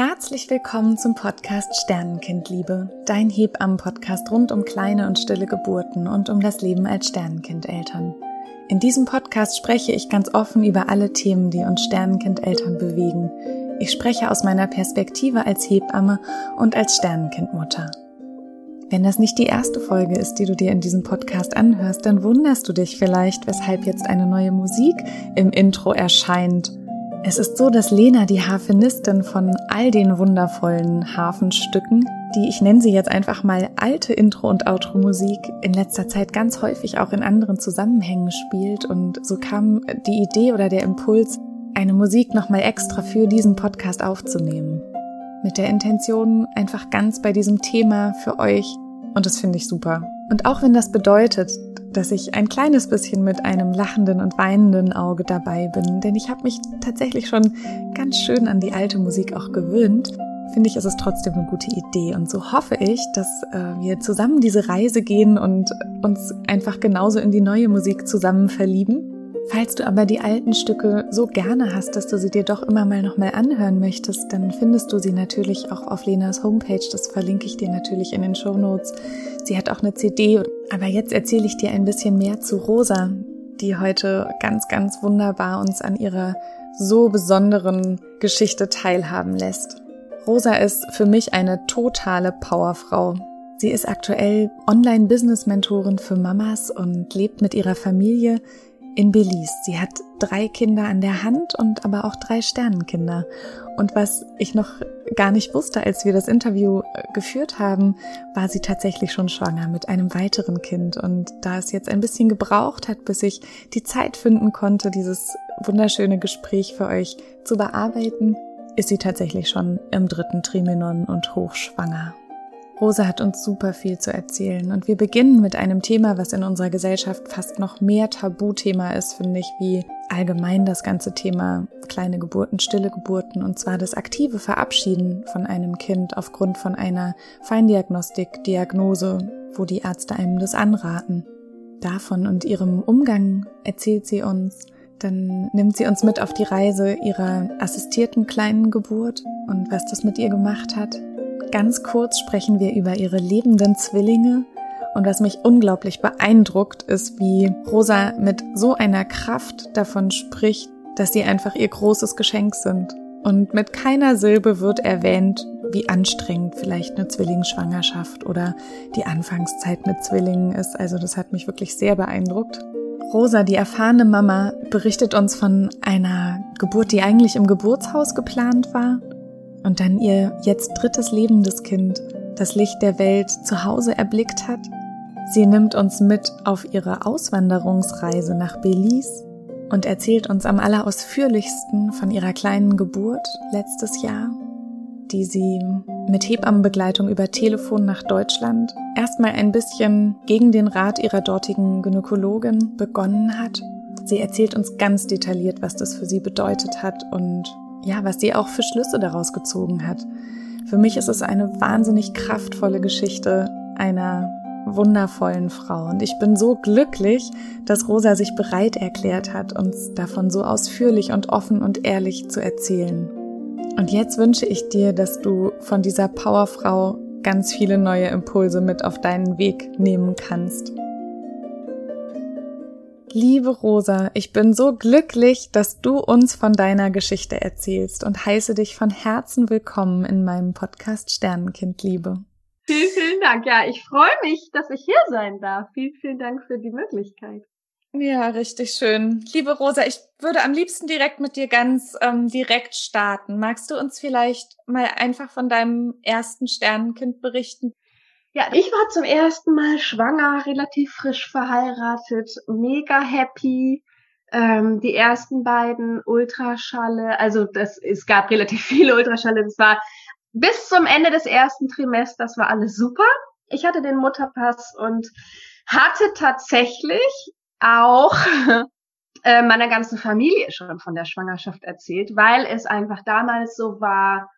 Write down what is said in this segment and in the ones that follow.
Herzlich willkommen zum Podcast Sternenkindliebe, dein Hebammen-Podcast rund um kleine und stille Geburten und um das Leben als Sternenkindeltern. In diesem Podcast spreche ich ganz offen über alle Themen, die uns Sternenkindeltern bewegen. Ich spreche aus meiner Perspektive als Hebamme und als Sternenkindmutter. Wenn das nicht die erste Folge ist, die du dir in diesem Podcast anhörst, dann wunderst du dich vielleicht, weshalb jetzt eine neue Musik im Intro erscheint es ist so, dass Lena, die Harfenistin von all den wundervollen Hafenstücken, die ich nenne sie jetzt einfach mal alte Intro- und Outro-Musik, in letzter Zeit ganz häufig auch in anderen Zusammenhängen spielt. Und so kam die Idee oder der Impuls, eine Musik nochmal extra für diesen Podcast aufzunehmen. Mit der Intention, einfach ganz bei diesem Thema für euch. Und das finde ich super. Und auch wenn das bedeutet, dass ich ein kleines bisschen mit einem lachenden und weinenden Auge dabei bin, denn ich habe mich tatsächlich schon ganz schön an die alte Musik auch gewöhnt, finde ich, ist es trotzdem eine gute Idee. Und so hoffe ich, dass äh, wir zusammen diese Reise gehen und uns einfach genauso in die neue Musik zusammen verlieben. Falls du aber die alten Stücke so gerne hast, dass du sie dir doch immer mal nochmal anhören möchtest, dann findest du sie natürlich auch auf Lenas Homepage. Das verlinke ich dir natürlich in den Show Notes. Sie hat auch eine CD. Aber jetzt erzähle ich dir ein bisschen mehr zu Rosa, die heute ganz, ganz wunderbar uns an ihrer so besonderen Geschichte teilhaben lässt. Rosa ist für mich eine totale Powerfrau. Sie ist aktuell Online-Business-Mentorin für Mamas und lebt mit ihrer Familie in Belize. Sie hat drei Kinder an der Hand und aber auch drei Sternenkinder. Und was ich noch gar nicht wusste, als wir das Interview äh, geführt haben, war sie tatsächlich schon schwanger mit einem weiteren Kind. Und da es jetzt ein bisschen gebraucht hat, bis ich die Zeit finden konnte, dieses wunderschöne Gespräch für euch zu bearbeiten, ist sie tatsächlich schon im dritten Trimenon und hochschwanger. Rosa hat uns super viel zu erzählen. Und wir beginnen mit einem Thema, was in unserer Gesellschaft fast noch mehr Tabuthema ist, finde ich, wie allgemein das ganze Thema kleine Geburten, stille Geburten. Und zwar das aktive Verabschieden von einem Kind aufgrund von einer Feindiagnostik, Diagnose, wo die Ärzte einem das anraten. Davon und ihrem Umgang erzählt sie uns, dann nimmt sie uns mit auf die Reise ihrer assistierten kleinen Geburt und was das mit ihr gemacht hat, Ganz kurz sprechen wir über ihre lebenden Zwillinge. Und was mich unglaublich beeindruckt, ist, wie Rosa mit so einer Kraft davon spricht, dass sie einfach ihr großes Geschenk sind. Und mit keiner Silbe wird erwähnt, wie anstrengend vielleicht eine Zwillingsschwangerschaft oder die Anfangszeit mit Zwillingen ist. Also das hat mich wirklich sehr beeindruckt. Rosa, die erfahrene Mama, berichtet uns von einer Geburt, die eigentlich im Geburtshaus geplant war und dann ihr jetzt drittes lebendes Kind das Licht der Welt zu Hause erblickt hat. Sie nimmt uns mit auf ihre Auswanderungsreise nach Belize und erzählt uns am allerausführlichsten von ihrer kleinen Geburt letztes Jahr, die sie mit Hebammenbegleitung über Telefon nach Deutschland erstmal ein bisschen gegen den Rat ihrer dortigen Gynäkologin begonnen hat. Sie erzählt uns ganz detailliert, was das für sie bedeutet hat und ja, was sie auch für Schlüsse daraus gezogen hat. Für mich ist es eine wahnsinnig kraftvolle Geschichte einer wundervollen Frau. Und ich bin so glücklich, dass Rosa sich bereit erklärt hat, uns davon so ausführlich und offen und ehrlich zu erzählen. Und jetzt wünsche ich dir, dass du von dieser Powerfrau ganz viele neue Impulse mit auf deinen Weg nehmen kannst. Liebe Rosa, ich bin so glücklich, dass du uns von deiner Geschichte erzählst und heiße dich von Herzen willkommen in meinem Podcast Sternenkindliebe. Vielen, vielen Dank. Ja, ich freue mich, dass ich hier sein darf. Vielen, vielen Dank für die Möglichkeit. Ja, richtig schön. Liebe Rosa, ich würde am liebsten direkt mit dir ganz ähm, direkt starten. Magst du uns vielleicht mal einfach von deinem ersten Sternenkind berichten? Ja, ich war zum ersten Mal schwanger, relativ frisch verheiratet, mega happy. Ähm, die ersten beiden Ultraschalle, also das, es gab relativ viele Ultraschalle, das war bis zum Ende des ersten Trimesters war alles super. Ich hatte den Mutterpass und hatte tatsächlich auch äh, meiner ganzen Familie schon von der Schwangerschaft erzählt, weil es einfach damals so war,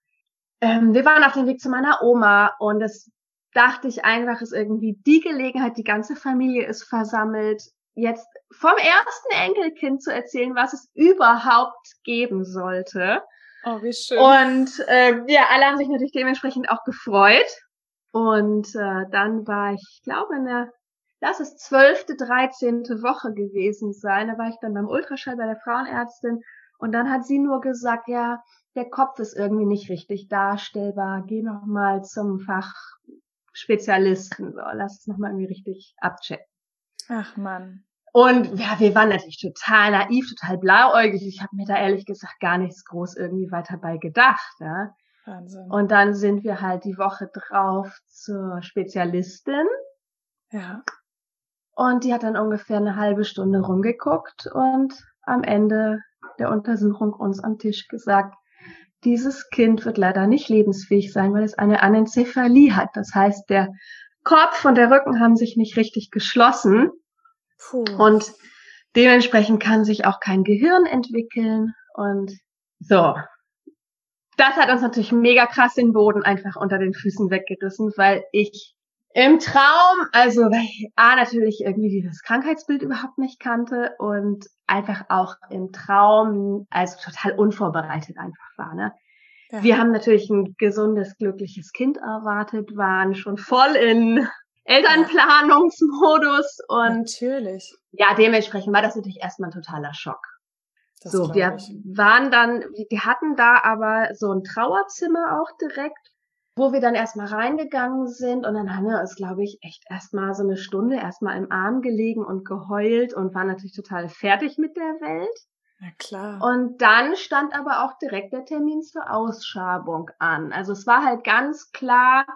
ähm, wir waren auf dem Weg zu meiner Oma und es dachte ich einfach, ist irgendwie die Gelegenheit, die ganze Familie ist versammelt, jetzt vom ersten Enkelkind zu erzählen, was es überhaupt geben sollte. Oh, wie schön. Und äh, wir alle haben sich natürlich dementsprechend auch gefreut. Und äh, dann war ich, ich glaube, in der, lass es zwölfte, dreizehnte Woche gewesen sein. Da war ich dann beim Ultraschall bei der Frauenärztin und dann hat sie nur gesagt, ja, der Kopf ist irgendwie nicht richtig darstellbar. Geh noch mal zum Fachspezialisten. So, lass es noch mal irgendwie richtig abchecken. Ach man. Und ja, wir waren natürlich total naiv, total blauäugig. Ich habe mir da ehrlich gesagt gar nichts groß irgendwie weiter bei gedacht. Ja. Wahnsinn. Und dann sind wir halt die Woche drauf zur Spezialistin. Ja. Und die hat dann ungefähr eine halbe Stunde rumgeguckt und am Ende der Untersuchung uns am Tisch gesagt, dieses Kind wird leider nicht lebensfähig sein, weil es eine Anencephalie hat. Das heißt, der Kopf und der Rücken haben sich nicht richtig geschlossen. Puh. Und dementsprechend kann sich auch kein Gehirn entwickeln. Und so. Das hat uns natürlich mega krass den Boden einfach unter den Füßen weggerissen, weil ich im Traum, also weil ich A natürlich irgendwie dieses Krankheitsbild überhaupt nicht kannte und einfach auch im Traum, also total unvorbereitet einfach war. Ne? Ja. Wir haben natürlich ein gesundes, glückliches Kind erwartet, waren schon voll in Elternplanungsmodus und natürlich. Ja, dementsprechend war das natürlich erstmal ein totaler Schock. Das so, wir ich. waren dann, wir hatten da aber so ein Trauerzimmer auch direkt, wo wir dann erstmal reingegangen sind und dann haben wir uns, glaube ich, echt erstmal so eine Stunde erstmal im Arm gelegen und geheult und waren natürlich total fertig mit der Welt. Na klar. Und dann stand aber auch direkt der Termin zur Ausschabung an. Also es war halt ganz klar,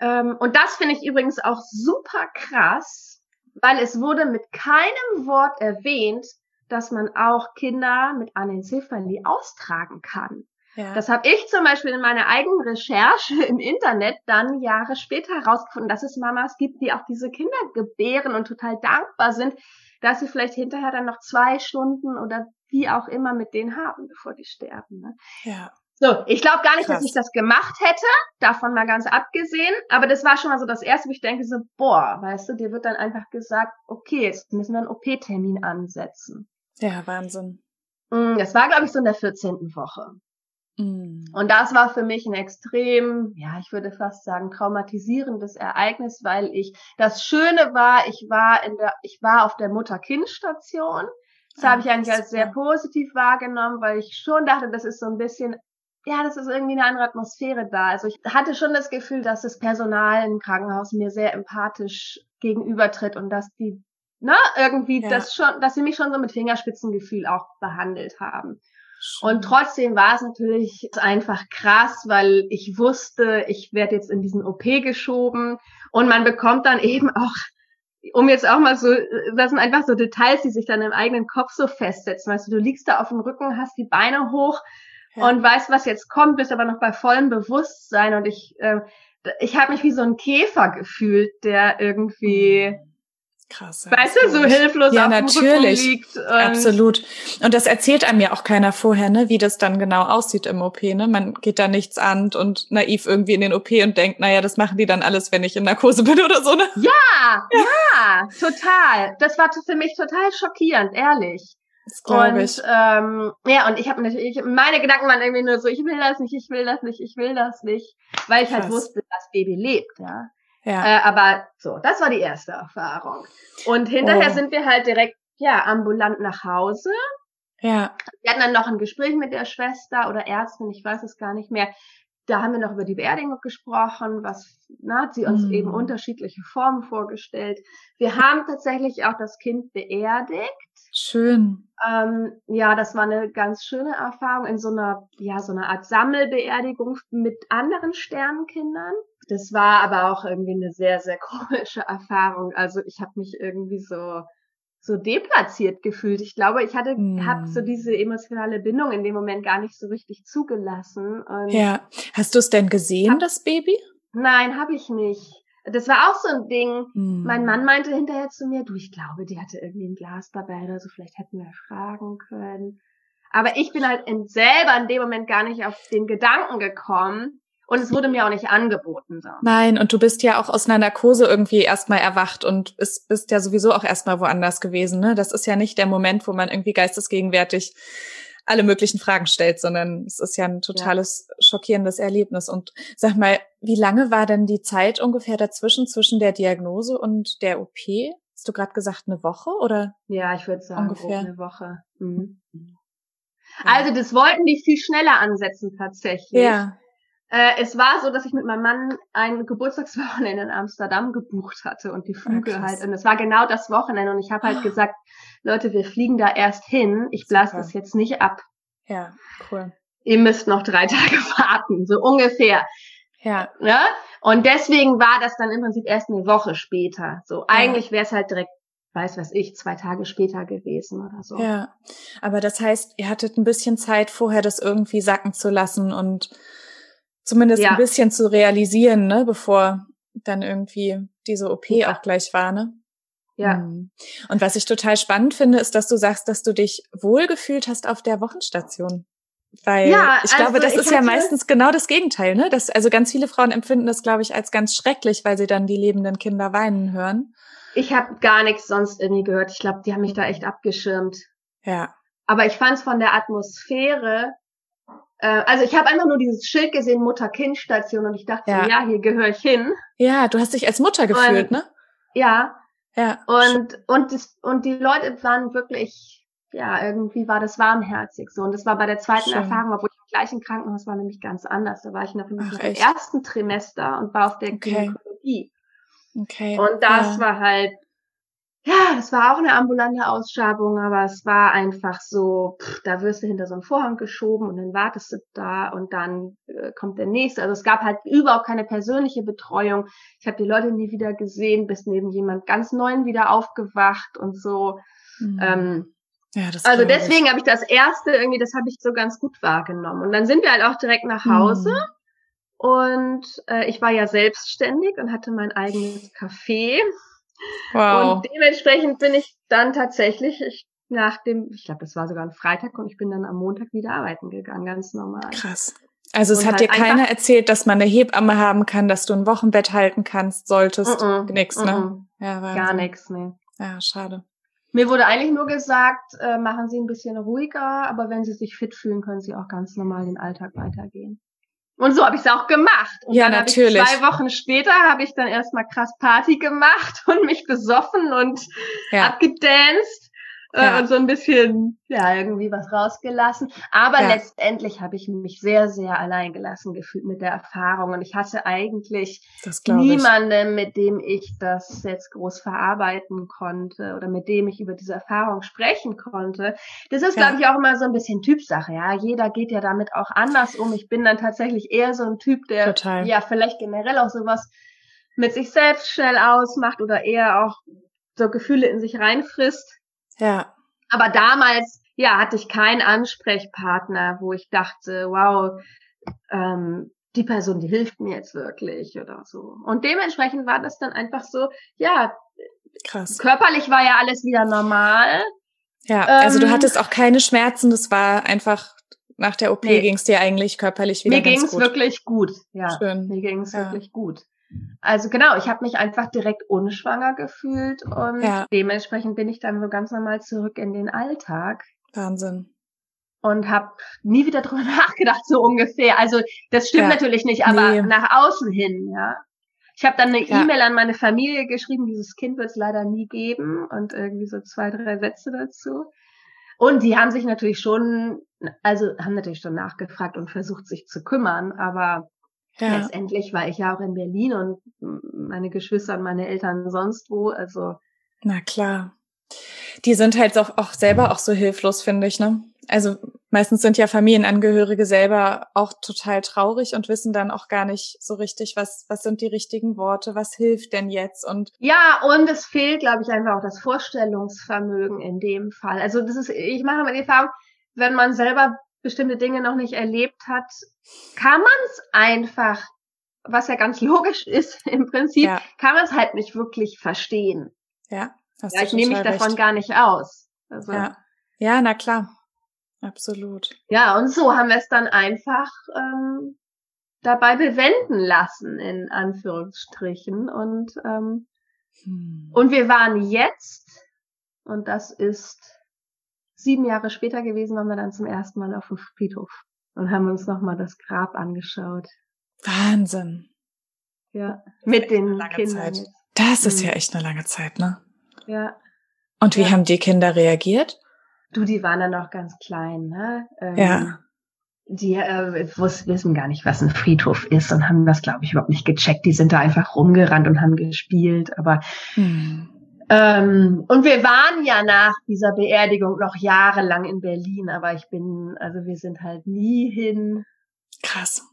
ähm, und das finde ich übrigens auch super krass, weil es wurde mit keinem Wort erwähnt, dass man auch Kinder mit Anencephalie austragen kann. Ja. Das habe ich zum Beispiel in meiner eigenen Recherche im Internet dann Jahre später herausgefunden, dass es Mamas gibt, die auch diese Kinder gebären und total dankbar sind, dass sie vielleicht hinterher dann noch zwei Stunden oder wie auch immer mit denen haben, bevor die sterben. Ne? Ja. So, ich glaube gar nicht, Krass. dass ich das gemacht hätte, davon mal ganz abgesehen, aber das war schon mal so das erste, wo ich denke so, boah, weißt du, dir wird dann einfach gesagt, okay, jetzt müssen wir einen OP-Termin ansetzen. Ja, Wahnsinn. Mm, das war, glaube ich, so in der 14. Woche. Mm. Und das war für mich ein extrem, ja, ich würde fast sagen, traumatisierendes Ereignis, weil ich, das Schöne war, ich war in der, ich war auf der Mutter-Kind-Station. Das habe ich eigentlich als sehr positiv wahrgenommen, weil ich schon dachte, das ist so ein bisschen ja, das ist irgendwie eine andere Atmosphäre da. Also ich hatte schon das Gefühl, dass das Personal im Krankenhaus mir sehr empathisch gegenübertritt und dass die, ne, irgendwie ja. das schon, dass sie mich schon so mit Fingerspitzengefühl auch behandelt haben. Und trotzdem war es natürlich einfach krass, weil ich wusste, ich werde jetzt in diesen OP geschoben und man bekommt dann eben auch um jetzt auch mal so, das sind einfach so Details, die sich dann im eigenen Kopf so festsetzen. Weißt du, du liegst da auf dem Rücken, hast die Beine hoch, ja. und weißt, was jetzt kommt, bist aber noch bei vollem Bewusstsein und ich, äh, ich habe mich wie so ein Käfer gefühlt, der irgendwie mhm. Krass. Weißt du, so hilflos ja, auf natürlich. dem liegt. Und Absolut. Und das erzählt einem ja auch keiner vorher, ne, wie das dann genau aussieht im OP, ne? Man geht da nichts an und naiv irgendwie in den OP und denkt, naja, das machen die dann alles, wenn ich in Narkose bin oder so, ne? Ja, ja, ja total. Das war für mich total schockierend, ehrlich. Das glaube ich. Ähm, ja, und ich habe natürlich, meine Gedanken waren irgendwie nur so, ich will das nicht, ich will das nicht, ich will das nicht, weil ich halt Krass. halt wusste, dass Baby lebt, ja. Ja. Äh, aber so, das war die erste Erfahrung. Und hinterher oh. sind wir halt direkt, ja, ambulant nach Hause. Ja. Wir hatten dann noch ein Gespräch mit der Schwester oder Ärztin, ich weiß es gar nicht mehr. Da haben wir noch über die Beerdigung gesprochen, was na, hat sie uns mm. eben unterschiedliche Formen vorgestellt. Wir haben tatsächlich auch das Kind beerdigt. Schön. Ähm, ja, das war eine ganz schöne Erfahrung in so einer, ja, so einer Art Sammelbeerdigung mit anderen Sternenkindern. Das war aber auch irgendwie eine sehr, sehr komische Erfahrung. Also ich habe mich irgendwie so so deplatziert gefühlt. Ich glaube, ich hatte mm. hab so diese emotionale Bindung in dem Moment gar nicht so richtig zugelassen. Und ja, hast du es denn gesehen, hab, das Baby? Nein, habe ich nicht. Das war auch so ein Ding. Hm. Mein Mann meinte hinterher zu mir, du, ich glaube, die hatte irgendwie ein Glas dabei oder so, vielleicht hätten wir fragen können. Aber ich bin halt in selber in dem Moment gar nicht auf den Gedanken gekommen. Und es wurde mir auch nicht angeboten. So. Nein, und du bist ja auch aus einer Narkose irgendwie erstmal erwacht und bist, bist ja sowieso auch erstmal woanders gewesen. Ne? Das ist ja nicht der Moment, wo man irgendwie geistesgegenwärtig alle möglichen Fragen stellt, sondern es ist ja ein totales ja. schockierendes Erlebnis. Und sag mal, wie lange war denn die Zeit ungefähr dazwischen, zwischen der Diagnose und der OP? Hast du gerade gesagt, eine Woche oder? Ja, ich würde sagen, ungefähr eine Woche. Mhm. Also das wollten die viel schneller ansetzen tatsächlich. Ja. Äh, es war so, dass ich mit meinem Mann ein Geburtstagswochenende in Amsterdam gebucht hatte und die Flüge ja, halt. Und es war genau das Wochenende und ich habe halt oh. gesagt, Leute, wir fliegen da erst hin. Ich blase das jetzt nicht ab. Ja, cool. Ihr müsst noch drei Tage warten, so ungefähr. Ja. Ne? Und deswegen war das dann im Prinzip erst eine Woche später. So, eigentlich wäre es halt direkt weiß was ich, zwei Tage später gewesen oder so. Ja, aber das heißt, ihr hattet ein bisschen Zeit vorher, das irgendwie sacken zu lassen und zumindest ja. ein bisschen zu realisieren, ne, bevor dann irgendwie diese OP ja. auch gleich war, ne? Ja. Hm. Und was ich total spannend finde, ist, dass du sagst, dass du dich wohlgefühlt hast auf der Wochenstation. Weil ja, ich glaube, also das ist ja meistens genau das Gegenteil, ne? Das, also ganz viele Frauen empfinden das, glaube ich, als ganz schrecklich, weil sie dann die lebenden Kinder weinen hören. Ich habe gar nichts sonst irgendwie gehört. Ich glaube, die haben mich da echt abgeschirmt. Ja. Aber ich fand es von der Atmosphäre also ich habe einfach nur dieses Schild gesehen, Mutter-Kind-Station und ich dachte, ja, so, ja hier gehöre ich hin. Ja, du hast dich als Mutter gefühlt, und, ne? Ja. Ja. Und und das, und die Leute waren wirklich, ja, irgendwie war das warmherzig so. Und das war bei der zweiten Schön. Erfahrung, obwohl ich im gleichen Krankenhaus war, nämlich ganz anders. Da war ich noch im ersten Trimester und war auf der okay. Gynäkologie. Okay. Und das ja. war halt ja, das war auch eine ambulante Ausschabung, aber es war einfach so, pff, da wirst du hinter so einen Vorhang geschoben und dann wartest du da und dann äh, kommt der nächste. Also es gab halt überhaupt keine persönliche Betreuung. Ich habe die Leute nie wieder gesehen, bis neben jemand ganz neuen wieder aufgewacht und so. Mhm. Ähm, ja, das also deswegen habe ich das erste irgendwie, das habe ich so ganz gut wahrgenommen. Und dann sind wir halt auch direkt nach Hause. Mhm. Und äh, ich war ja selbstständig und hatte mein eigenes Café. Wow. Und dementsprechend bin ich dann tatsächlich, ich, nach dem, ich glaube, das war sogar ein Freitag und ich bin dann am Montag wieder arbeiten gegangen, ganz normal. Krass. Also es und hat halt dir keiner erzählt, dass man eine Hebamme haben kann, dass du ein Wochenbett halten kannst, solltest. Mm -mm, nix, ne? Mm ja, Gar nichts, ne. Ja, schade. Mir wurde eigentlich nur gesagt, äh, machen Sie ein bisschen ruhiger, aber wenn Sie sich fit fühlen, können Sie auch ganz normal den Alltag weitergehen. Und so habe ich es auch gemacht. Und ja, dann natürlich. Ich, zwei Wochen später habe ich dann erstmal krass Party gemacht und mich besoffen und ja. abgedanced ja. und so ein bisschen, ja, irgendwie was rausgelassen. Aber ja. letztendlich habe ich mich sehr, sehr allein gelassen gefühlt mit der Erfahrung. Und ich hatte eigentlich niemanden, mit dem ich das jetzt groß verarbeiten konnte oder mit dem ich über diese Erfahrung sprechen konnte. Das ist, ja. glaube ich, auch immer so ein bisschen Typsache. Ja, jeder geht ja damit auch anders um. Ich bin dann tatsächlich eher so ein Typ, der Total. ja vielleicht generell auch sowas mit sich selbst schnell ausmacht oder eher auch so Gefühle in sich reinfrisst. Ja. Aber damals, ja, hatte ich keinen Ansprechpartner, wo ich dachte, wow, ähm, die Person, die hilft mir jetzt wirklich oder so. Und dementsprechend war das dann einfach so, ja, krass. Körperlich war ja alles wieder normal. Ja, also du ähm, hattest auch keine Schmerzen, das war einfach nach der OP nee. ging es dir eigentlich körperlich wieder mir ganz ging's gut. Mir ging es wirklich gut, ja. Schön. Mir ging es ja. wirklich gut. Also genau, ich habe mich einfach direkt unschwanger gefühlt und ja. dementsprechend bin ich dann so ganz normal zurück in den Alltag. Wahnsinn. Und habe nie wieder drüber nachgedacht, so ungefähr. Also das stimmt ja. natürlich nicht, aber nee. nach außen hin, ja. Ich habe dann eine ja. E-Mail an meine Familie geschrieben, dieses Kind wird es leider nie geben und irgendwie so zwei, drei Sätze dazu. Und die haben sich natürlich schon, also haben natürlich schon nachgefragt und versucht, sich zu kümmern, aber ja. Letztendlich war ich ja auch in Berlin und meine Geschwister und meine Eltern sonst wo, also. Na klar. Die sind halt auch, auch selber auch so hilflos, finde ich, ne? Also meistens sind ja Familienangehörige selber auch total traurig und wissen dann auch gar nicht so richtig, was, was sind die richtigen Worte, was hilft denn jetzt und. Ja, und es fehlt, glaube ich, einfach auch das Vorstellungsvermögen in dem Fall. Also das ist, ich mache mal die Erfahrung, wenn man selber bestimmte Dinge noch nicht erlebt hat, kann man es einfach, was ja ganz logisch ist im Prinzip, ja. kann man es halt nicht wirklich verstehen. Ja. Hast ja, ich nehme mich davon gar nicht aus. Also, ja. ja, na klar. Absolut. Ja, und so haben wir es dann einfach ähm, dabei bewenden lassen, in Anführungsstrichen. Und, ähm, hm. und wir waren jetzt, und das ist sieben Jahre später gewesen, waren wir dann zum ersten Mal auf dem Friedhof und haben uns nochmal das Grab angeschaut. Wahnsinn. Ja, mit den Kindern. Zeit. Das ist mhm. ja echt eine lange Zeit, ne? Ja. Und wie ja. haben die Kinder reagiert? Du, die waren dann noch ganz klein, ne? Ähm, ja. Die äh, wissen gar nicht, was ein Friedhof ist und haben das, glaube ich, überhaupt nicht gecheckt. Die sind da einfach rumgerannt und haben gespielt. Aber hm. Ähm, und wir waren ja nach dieser Beerdigung noch jahrelang in Berlin, aber ich bin, also wir sind halt nie hin. Krass.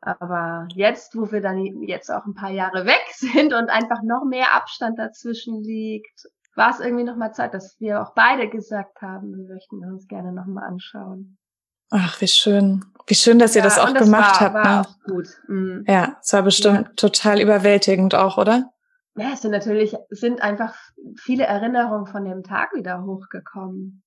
Aber jetzt, wo wir dann jetzt auch ein paar Jahre weg sind und einfach noch mehr Abstand dazwischen liegt, war es irgendwie noch mal Zeit, dass wir auch beide gesagt haben, wir möchten uns gerne noch mal anschauen. Ach, wie schön. Wie schön, dass ihr das auch das gemacht war, habt. War ne? auch gut. Mhm. Ja, es war bestimmt ja. total überwältigend auch, oder? Ja, es sind natürlich, sind einfach viele Erinnerungen von dem Tag wieder hochgekommen.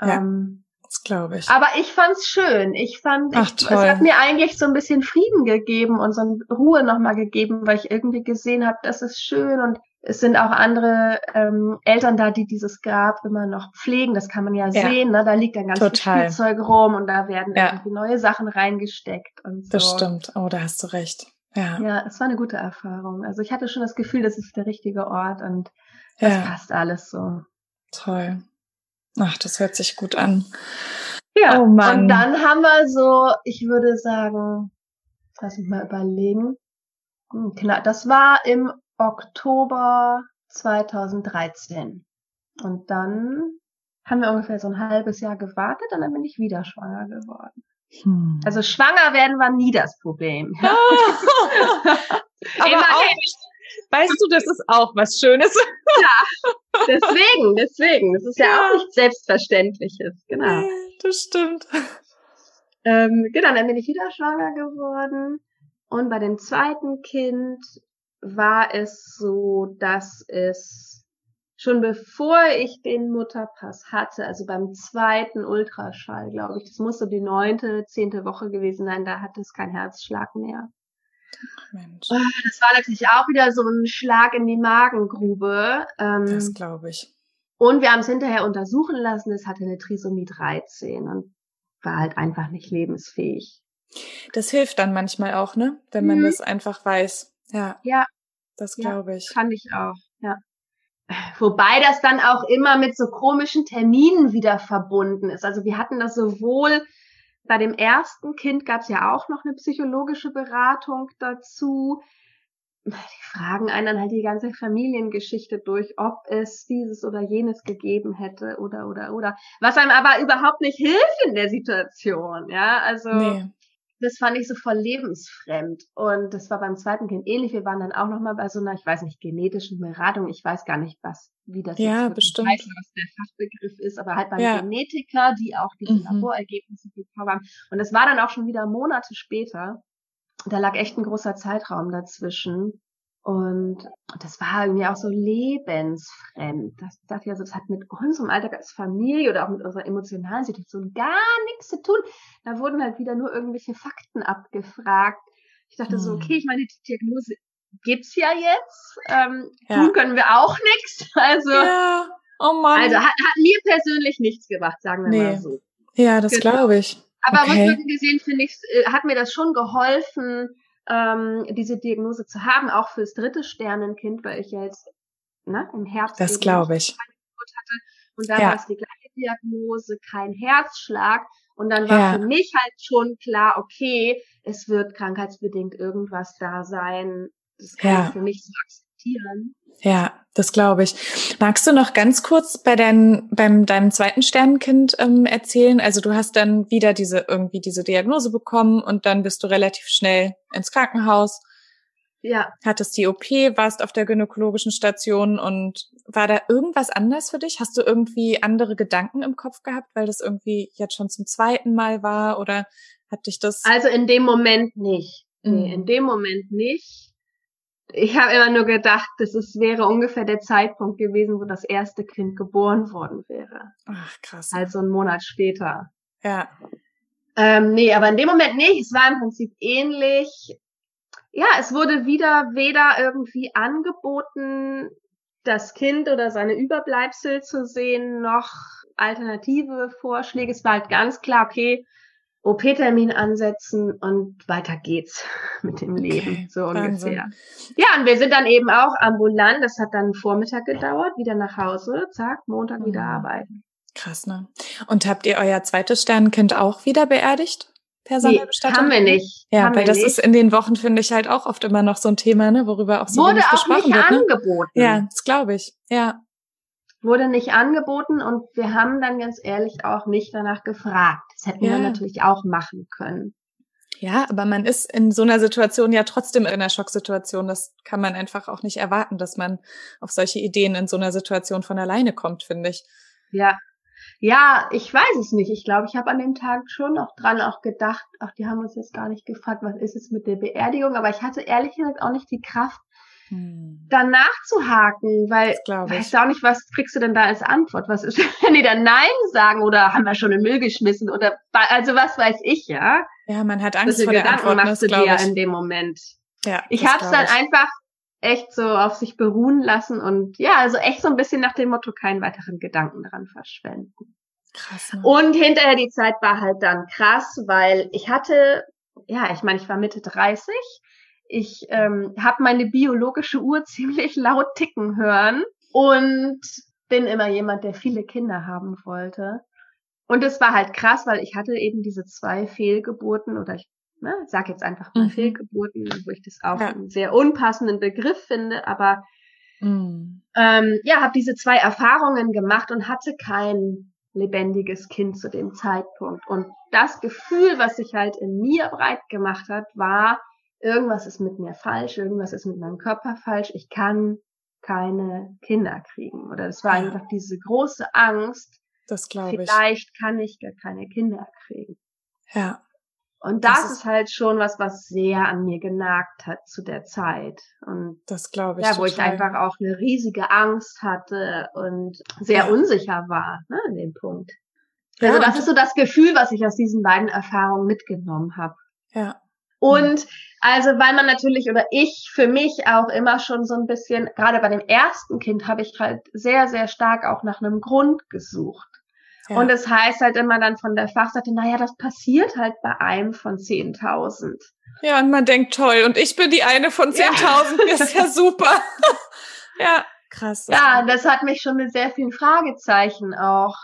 Ja. Ähm, das glaube ich. Aber ich fand's schön. Ich fand, Ach, ich, es hat mir eigentlich so ein bisschen Frieden gegeben und so eine Ruhe nochmal gegeben, weil ich irgendwie gesehen habe, das ist schön und es sind auch andere ähm, Eltern da, die dieses Grab immer noch pflegen. Das kann man ja, ja. sehen. Ne? Da liegt dann ganz Total. viel Spielzeug rum und da werden ja. irgendwie neue Sachen reingesteckt und so. Das stimmt. Oh, da hast du recht. Ja. Ja, es war eine gute Erfahrung. Also ich hatte schon das Gefühl, das ist der richtige Ort und das ja. passt alles so. Toll. Ach, das hört sich gut an. Ja, oh Mann. und dann haben wir so, ich würde sagen, lass mich mal überlegen. Klar, das war im Oktober 2013. Und dann haben wir ungefähr so ein halbes Jahr gewartet und dann bin ich wieder schwanger geworden. Hm. Also schwanger werden war nie das Problem. Aber auch, weißt du, das ist auch was Schönes. Ja, deswegen, deswegen. Das ist ja, ja auch nichts Selbstverständliches. Genau. Nee, das stimmt. Ähm, genau, dann bin ich wieder schwanger geworden. Und bei dem zweiten Kind war es so, dass es schon bevor ich den Mutterpass hatte, also beim zweiten Ultraschall, glaube ich, das musste die neunte, zehnte Woche gewesen sein, da hatte es keinen Herzschlag mehr. Mensch. Oh, das war natürlich auch wieder so ein Schlag in die Magengrube. Ähm, das glaube ich. Und wir haben es hinterher untersuchen lassen, es hatte eine Trisomie 13 und war halt einfach nicht lebensfähig. Das hilft dann manchmal auch, ne? Wenn man mhm. das einfach weiß. Ja. Ja. Das glaube ich. Ja, kann ich auch, ja. Wobei das dann auch immer mit so komischen Terminen wieder verbunden ist. Also wir hatten das sowohl bei dem ersten Kind gab es ja auch noch eine psychologische Beratung dazu. Die fragen einen dann halt die ganze Familiengeschichte durch, ob es dieses oder jenes gegeben hätte oder oder oder. Was einem aber überhaupt nicht hilft in der Situation, ja. Also nee das fand ich so voll lebensfremd. Und das war beim zweiten Kind ähnlich. Wir waren dann auch nochmal bei so einer, ich weiß nicht, genetischen Beratung. Ich weiß gar nicht, was, wie das ja, ist, bestimmt. Heißt, was der Fachbegriff ist, aber halt beim ja. Genetiker, die auch diese mhm. Laborergebnisse bekommen haben. Und das war dann auch schon wieder Monate später. Da lag echt ein großer Zeitraum dazwischen. Und das war irgendwie auch so lebensfremd. Das dachte ich also, das hat mit unserem Alltag als Familie oder auch mit unserer emotionalen Situation gar nichts zu tun. Da wurden halt wieder nur irgendwelche Fakten abgefragt. Ich dachte so, okay, ich meine, die Diagnose gibt's ja jetzt. Ähm, ja. Tun können wir auch nichts. Also, ja. oh Mann. also hat, hat mir persönlich nichts gemacht, sagen wir nee. mal so. Ja, das genau. glaube ich. Aber okay. rückwirkend gesehen, finde ich, äh, hat mir das schon geholfen, ähm, diese Diagnose zu haben, auch fürs dritte Sternenkind, weil ich ja jetzt ne, im Herbst das glaube ich hatte und da ja. war es die gleiche Diagnose, kein Herzschlag und dann war ja. für mich halt schon klar, okay, es wird krankheitsbedingt irgendwas da sein, das kann ja. ich für mich so akzeptieren. Ja, das glaube ich. Magst du noch ganz kurz bei dein, beim deinem zweiten Sternenkind ähm, erzählen? Also du hast dann wieder diese irgendwie diese Diagnose bekommen und dann bist du relativ schnell ins Krankenhaus. Ja. Hattest die OP, warst auf der gynäkologischen Station und war da irgendwas anders für dich? Hast du irgendwie andere Gedanken im Kopf gehabt, weil das irgendwie jetzt schon zum zweiten Mal war oder hat dich das? Also in dem Moment nicht. Mhm. Nee, in dem Moment nicht ich habe immer nur gedacht, das ist, wäre ungefähr der Zeitpunkt gewesen, wo das erste Kind geboren worden wäre. Ach, krass. Also einen Monat später. Ja. Ähm, nee, aber in dem Moment nicht. Es war im Prinzip ähnlich. Ja, es wurde wieder weder irgendwie angeboten, das Kind oder seine Überbleibsel zu sehen, noch alternative Vorschläge. Es war halt ganz klar, okay, OP-Termin ansetzen und weiter geht's mit dem Leben, okay, so ungefähr. Wahnsinn. Ja, und wir sind dann eben auch ambulant, das hat dann Vormittag gedauert, wieder nach Hause, zack, Montag mhm. wieder arbeiten. Krass, ne? Und habt ihr euer zweites Sternenkind auch wieder beerdigt? Per nee, haben wir nicht. Ja, haben weil das nicht. ist in den Wochen, finde ich, halt auch oft immer noch so ein Thema, ne, worüber auch so Wurde auch gesprochen nicht wird. Ne? angeboten. Ja, das glaube ich. Ja wurde nicht angeboten und wir haben dann ganz ehrlich auch nicht danach gefragt. Das hätten ja. wir natürlich auch machen können. Ja, aber man ist in so einer Situation ja trotzdem in einer Schocksituation. Das kann man einfach auch nicht erwarten, dass man auf solche Ideen in so einer Situation von alleine kommt, finde ich. Ja. Ja, ich weiß es nicht. Ich glaube, ich habe an dem Tag schon noch dran auch gedacht, ach, die haben uns jetzt gar nicht gefragt, was ist es mit der Beerdigung, aber ich hatte ehrlich gesagt auch nicht die Kraft, hm. dann nachzuhaken, weil weißt du auch nicht, was kriegst du denn da als Antwort? Was ist, wenn die dann Nein sagen oder haben wir schon den Müll geschmissen oder also was weiß ich, ja? Ja, man hat Angst vor der Gedanken Antwort, machst du dir ja in dem Moment. Ja, ich habe es dann ich. einfach echt so auf sich beruhen lassen und ja, also echt so ein bisschen nach dem Motto keinen weiteren Gedanken daran verschwenden. Krass. Ne? Und hinterher die Zeit war halt dann krass, weil ich hatte, ja, ich meine, ich war Mitte 30 ich ähm, habe meine biologische Uhr ziemlich laut ticken hören und bin immer jemand, der viele Kinder haben wollte. Und es war halt krass, weil ich hatte eben diese zwei Fehlgeburten oder ich ne, sag jetzt einfach mal mhm. Fehlgeburten, wo ich das auch ja. einen sehr unpassenden Begriff finde, aber mhm. ähm, ja, habe diese zwei Erfahrungen gemacht und hatte kein lebendiges Kind zu dem Zeitpunkt. Und das Gefühl, was sich halt in mir breit gemacht hat, war, irgendwas ist mit mir falsch, irgendwas ist mit meinem Körper falsch, ich kann keine Kinder kriegen. Oder es war einfach diese große Angst, das glaube ich. Vielleicht kann ich gar keine Kinder kriegen. Ja. Und das, das ist, ist, halt schon was, was sehr an mir genagt hat zu der Zeit. Und das glaube ich. Ja, wo total. ich einfach auch eine riesige Angst hatte und sehr ja. unsicher war, ne, an dem Punkt. Also ja, das ist so das Gefühl, was ich aus diesen beiden Erfahrungen mitgenommen habe. Ja. Und also, weil man natürlich oder ich für mich auch immer schon so ein bisschen, gerade bei dem ersten Kind habe ich halt sehr, sehr stark auch nach einem Grund gesucht. Ja. Und es das heißt halt immer dann von der Fachseite, naja, das passiert halt bei einem von 10.000. Ja, und man denkt, toll, und ich bin die eine von 10.000, ja. ist ja super. ja, krass. Ja, das hat mich schon mit sehr vielen Fragezeichen auch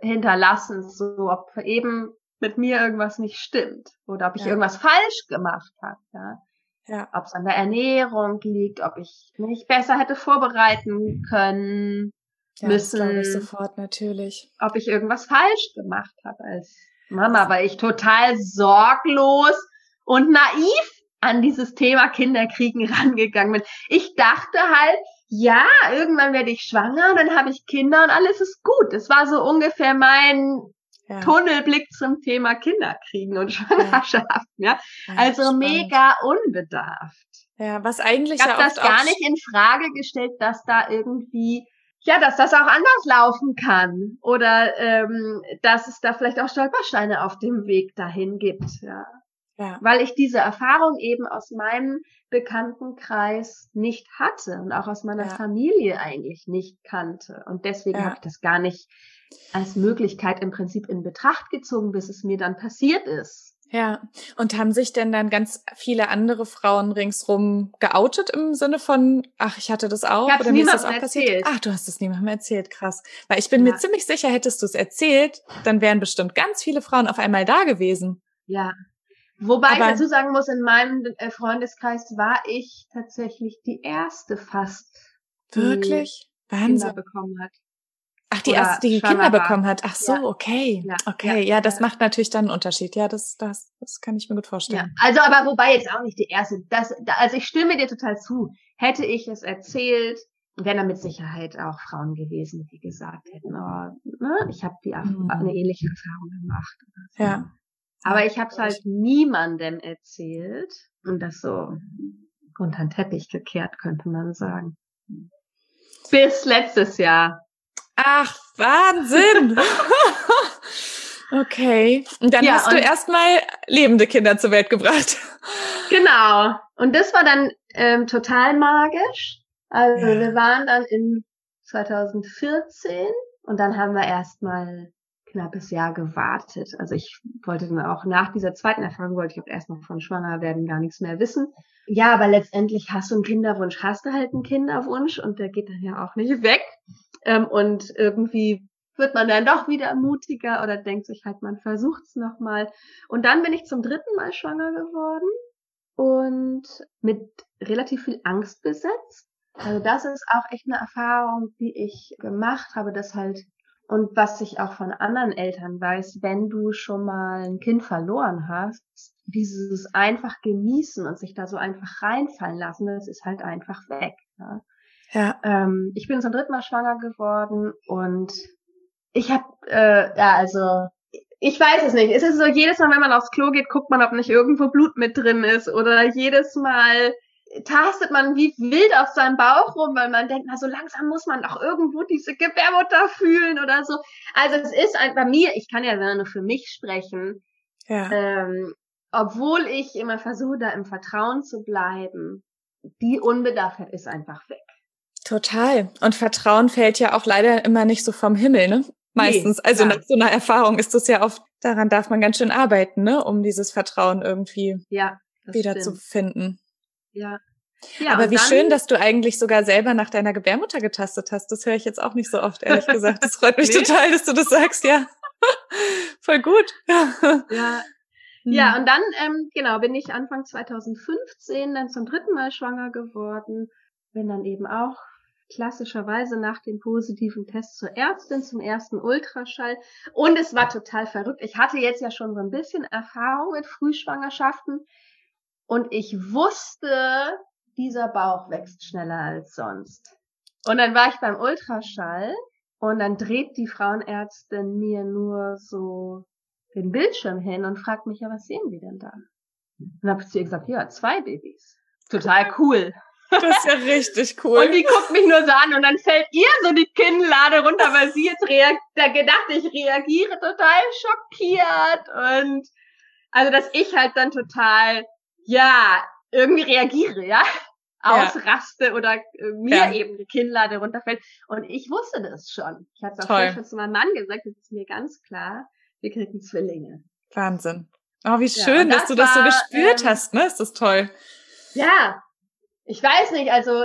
hinterlassen, so ob eben mit mir irgendwas nicht stimmt oder ob ich ja. irgendwas falsch gemacht habe. Ja. Ja. Ob es an der Ernährung liegt, ob ich mich besser hätte vorbereiten können ja, müssen. Das ich sofort natürlich. Ob ich irgendwas falsch gemacht habe als Mama, weil ich total sorglos und naiv an dieses Thema Kinderkriegen rangegangen bin. Ich dachte halt, ja, irgendwann werde ich schwanger, dann habe ich Kinder und alles ist gut. Das war so ungefähr mein ja. Tunnelblick zum Thema Kinderkriegen und Schwangerschaften, ja. ja. also mega unbedarft. Ja, was eigentlich ich habe ja das gar nicht in Frage gestellt, dass da irgendwie ja, dass das auch anders laufen kann oder ähm, dass es da vielleicht auch Stolpersteine auf dem Weg dahin gibt, ja. ja. Weil ich diese Erfahrung eben aus meinem Bekanntenkreis nicht hatte und auch aus meiner ja. Familie eigentlich nicht kannte und deswegen ja. habe ich das gar nicht als Möglichkeit im Prinzip in Betracht gezogen, bis es mir dann passiert ist. Ja, und haben sich denn dann ganz viele andere Frauen ringsrum geoutet im Sinne von, ach, ich hatte das auch oder mir ist das auch passiert? Erzählt. Ach, du hast es niemandem erzählt, krass. Weil ich bin ja. mir ziemlich sicher, hättest du es erzählt, dann wären bestimmt ganz viele Frauen auf einmal da gewesen. Ja. Wobei Aber, ich dazu sagen muss, in meinem äh, Freundeskreis war ich tatsächlich die erste fast. Wirklich? Wahnsinn. Kinder bekommen hat. Ach, die erste, die Kinder bekommen hat. Ach so, ja. okay. Ja. Okay, ja, das macht natürlich dann einen Unterschied. Ja, das, das, das kann ich mir gut vorstellen. Ja. Also, aber wobei jetzt auch nicht die erste. Das, also ich stimme dir total zu. Hätte ich es erzählt, wären da mit Sicherheit auch Frauen gewesen, die gesagt hätten, oh, ne, ich habe die mhm. eine ähnliche Erfahrung gemacht. So. Ja. Aber ich habe es halt niemandem erzählt und das so unter den Teppich gekehrt, könnte man sagen. Bis letztes Jahr. Ach, Wahnsinn! okay. Und dann ja, hast du erstmal lebende Kinder zur Welt gebracht. Genau. Und das war dann ähm, total magisch. Also ja. wir waren dann in 2014 und dann haben wir erstmal knappes Jahr gewartet. Also ich wollte dann auch nach dieser zweiten Erfahrung wollte ich auch erstmal von schwanger werden gar nichts mehr wissen. Ja, aber letztendlich hast du einen Kinderwunsch, hast du halt einen Kinderwunsch und der geht dann ja auch nicht weg. Ähm, und irgendwie wird man dann doch wieder mutiger oder denkt sich halt, man versucht's nochmal. Und dann bin ich zum dritten Mal schwanger geworden und mit relativ viel Angst besetzt. Also das ist auch echt eine Erfahrung, die ich gemacht habe, dass halt und was ich auch von anderen Eltern weiß, wenn du schon mal ein Kind verloren hast, dieses einfach genießen und sich da so einfach reinfallen lassen, das ist halt einfach weg. Ja. Ja. Ähm, ich bin zum dritten Mal schwanger geworden und ich habe, äh, ja, also ich weiß es nicht. Es ist so, jedes Mal, wenn man aufs Klo geht, guckt man, ob nicht irgendwo Blut mit drin ist. Oder jedes Mal tastet man wie wild auf seinem Bauch rum, weil man denkt, na, so langsam muss man doch irgendwo diese Gebärmutter fühlen oder so. Also es ist ein, bei mir, ich kann ja nur für mich sprechen, ja. ähm, obwohl ich immer versuche, da im Vertrauen zu bleiben, die Unbedarftheit ist einfach weg. Total. Und Vertrauen fällt ja auch leider immer nicht so vom Himmel, ne? Meistens. Nee, also nach so einer Erfahrung ist das ja oft, daran darf man ganz schön arbeiten, ne? Um dieses Vertrauen irgendwie ja, wieder stimmt. zu finden. Ja. ja Aber wie dann, schön, dass du eigentlich sogar selber nach deiner Gebärmutter getastet hast. Das höre ich jetzt auch nicht so oft, ehrlich gesagt. Das freut mich nee? total, dass du das sagst, ja. Voll gut. ja. Ja, hm. und dann, ähm, genau, bin ich Anfang 2015 dann zum dritten Mal schwanger geworden. Bin dann eben auch klassischerweise nach dem positiven Test zur Ärztin zum ersten Ultraschall. Und es war total verrückt. Ich hatte jetzt ja schon so ein bisschen Erfahrung mit Frühschwangerschaften. Und ich wusste, dieser Bauch wächst schneller als sonst. Und dann war ich beim Ultraschall und dann dreht die Frauenärztin mir nur so den Bildschirm hin und fragt mich, ja, was sehen Sie denn da? Und dann habe ich zu ihr gesagt, ja, zwei Babys. Total cool. Das ist ja richtig cool. Und die guckt mich nur so an und dann fällt ihr so die Kinnlade runter, weil sie jetzt reagiert, da gedacht, ich reagiere total schockiert und also, dass ich halt dann total ja, irgendwie reagiere, ja, ausraste ja. oder äh, mir ja. eben die Kinnlade runterfällt. Und ich wusste das schon. Ich hatte es auch schon zu meinem Mann gesagt, das ist mir ganz klar, wir kriegen Zwillinge. Wahnsinn. Oh, wie schön, ja, das dass du das so gespürt ähm, hast, ne? Ist das toll. Ja, ich weiß nicht, also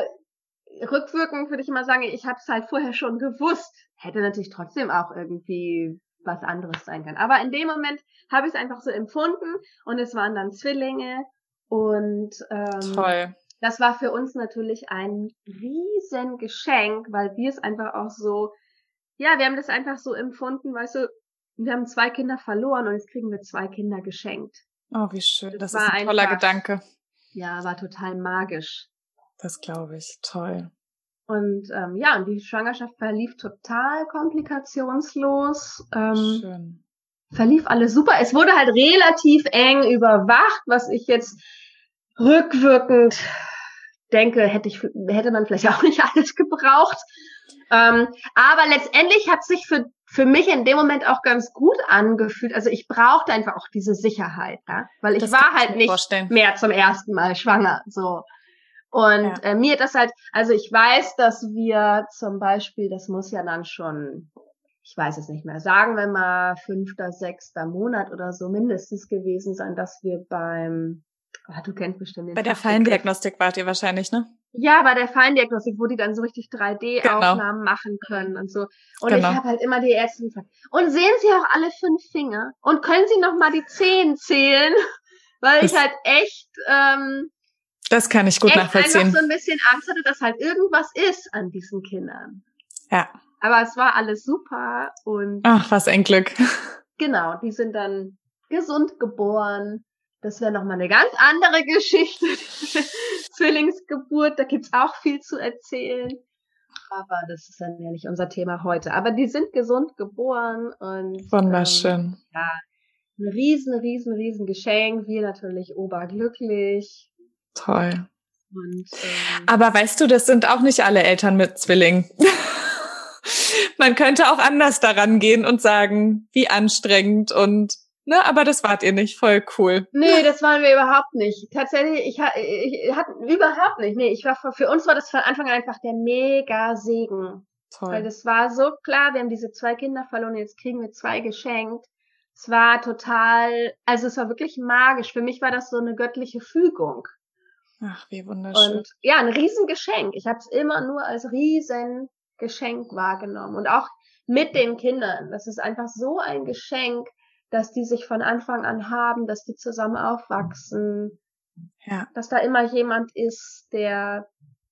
rückwirkend würde ich immer sagen, ich habe es halt vorher schon gewusst. Hätte natürlich trotzdem auch irgendwie was anderes sein können. Aber in dem Moment habe ich es einfach so empfunden und es waren dann Zwillinge und ähm, Toll. das war für uns natürlich ein riesen Geschenk, weil wir es einfach auch so, ja, wir haben das einfach so empfunden, weißt du, wir haben zwei Kinder verloren und jetzt kriegen wir zwei Kinder geschenkt. Oh, wie schön. Das, das ist ein toller einfach, Gedanke. Ja, war total magisch. Das glaube ich. Toll. Und ähm, ja, und die Schwangerschaft verlief total komplikationslos. Ähm, Schön verlief alles super. Es wurde halt relativ eng überwacht, was ich jetzt rückwirkend denke, hätte ich, hätte man vielleicht auch nicht alles gebraucht. Ähm, aber letztendlich hat sich für, für mich in dem Moment auch ganz gut angefühlt. Also ich brauchte einfach auch diese Sicherheit, ja? weil ich das war halt nicht vorstellen. mehr zum ersten Mal schwanger, so. Und ja. äh, mir das halt, also ich weiß, dass wir zum Beispiel, das muss ja dann schon ich weiß es nicht mehr, sagen wir mal fünfter, sechster Monat oder so mindestens gewesen sein, dass wir beim, ah, du kennst bestimmt den Bei der Feindiagnostik wart ihr wahrscheinlich, ne? Ja, bei der Feindiagnostik, wo die dann so richtig 3D-Aufnahmen genau. machen können und so. Und genau. ich habe halt immer die Ärzte gefragt, und sehen Sie auch alle fünf Finger? Und können Sie noch mal die zehn zählen? Weil ich halt echt ähm, das kann ich gut echt nachvollziehen. einfach so ein bisschen Angst hatte, dass halt irgendwas ist an diesen Kindern. Ja. Aber es war alles super und. Ach, was ein Glück. Genau, die sind dann gesund geboren. Das wäre nochmal eine ganz andere Geschichte. Zwillingsgeburt, da gibt's auch viel zu erzählen. Aber das ist dann ja nicht unser Thema heute. Aber die sind gesund geboren und wunderschön. Ähm, ja, ein riesen, riesen, riesen Geschenk. Wir natürlich oberglücklich. Toll. Und, ähm, Aber weißt du, das sind auch nicht alle Eltern mit Zwillingen. man könnte auch anders daran gehen und sagen, wie anstrengend und Ne, aber das wart ihr nicht. Voll cool. Nee, das waren wir überhaupt nicht. Tatsächlich, ich, ich, ich hatte überhaupt nicht. Nee, ich war für uns war das von Anfang an einfach der mega Segen. Toll. Weil das war so klar, wir haben diese zwei Kinder verloren, jetzt kriegen wir zwei geschenkt. Es war total, also es war wirklich magisch. Für mich war das so eine göttliche Fügung. Ach, wie wunderschön. Und ja, ein Riesengeschenk. Ich habe es immer nur als Riesengeschenk wahrgenommen. Und auch mit den Kindern. Das ist einfach so ein Geschenk, dass die sich von Anfang an haben, dass die zusammen aufwachsen. Ja. Dass da immer jemand ist, der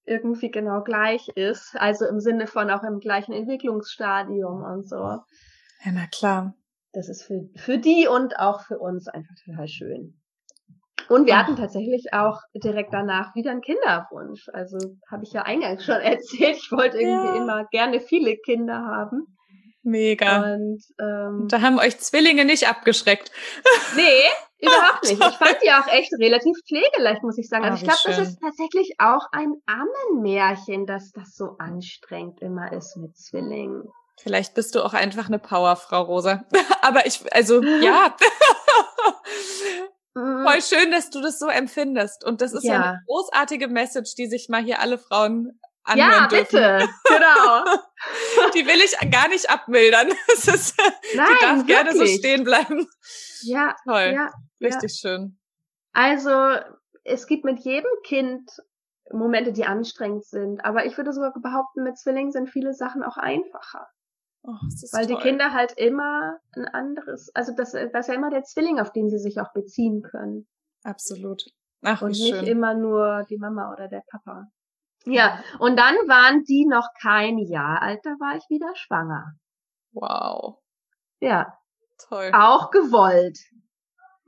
irgendwie genau gleich ist. Also im Sinne von auch im gleichen Entwicklungsstadium und so. Ja, na klar. Das ist für, für die und auch für uns einfach total schön. Und wir hatten tatsächlich auch direkt danach wieder einen Kinderwunsch. Also habe ich ja eingangs schon erzählt, ich wollte irgendwie ja. immer gerne viele Kinder haben. Mega. Und ähm, da haben euch Zwillinge nicht abgeschreckt. Nee, überhaupt nicht. Ich fand die auch echt relativ pflegeleicht, muss ich sagen. Also oh, ich glaube, das ist tatsächlich auch ein Ammenmärchen, dass das so anstrengend immer ist mit Zwillingen. Vielleicht bist du auch einfach eine Powerfrau, Rosa. Aber ich, also ja. Mhm. Voll schön, dass du das so empfindest. Und das ist ja. ja eine großartige Message, die sich mal hier alle Frauen ja, dürfen. bitte. Genau. die will ich gar nicht abmildern. Das ist, Nein, die darf wirklich. gerne so stehen bleiben. Ja. Toll. Ja, Richtig ja. schön. Also, es gibt mit jedem Kind Momente, die anstrengend sind. Aber ich würde sogar behaupten, mit Zwillingen sind viele Sachen auch einfacher. Oh, Weil toll. die Kinder halt immer ein anderes, also das, das ist ja immer der Zwilling, auf den sie sich auch beziehen können. Absolut. Ach, und nicht schön. immer nur die Mama oder der Papa. Ja, und dann waren die noch kein Jahr alt, da war ich wieder schwanger. Wow. Ja. Toll. Auch gewollt.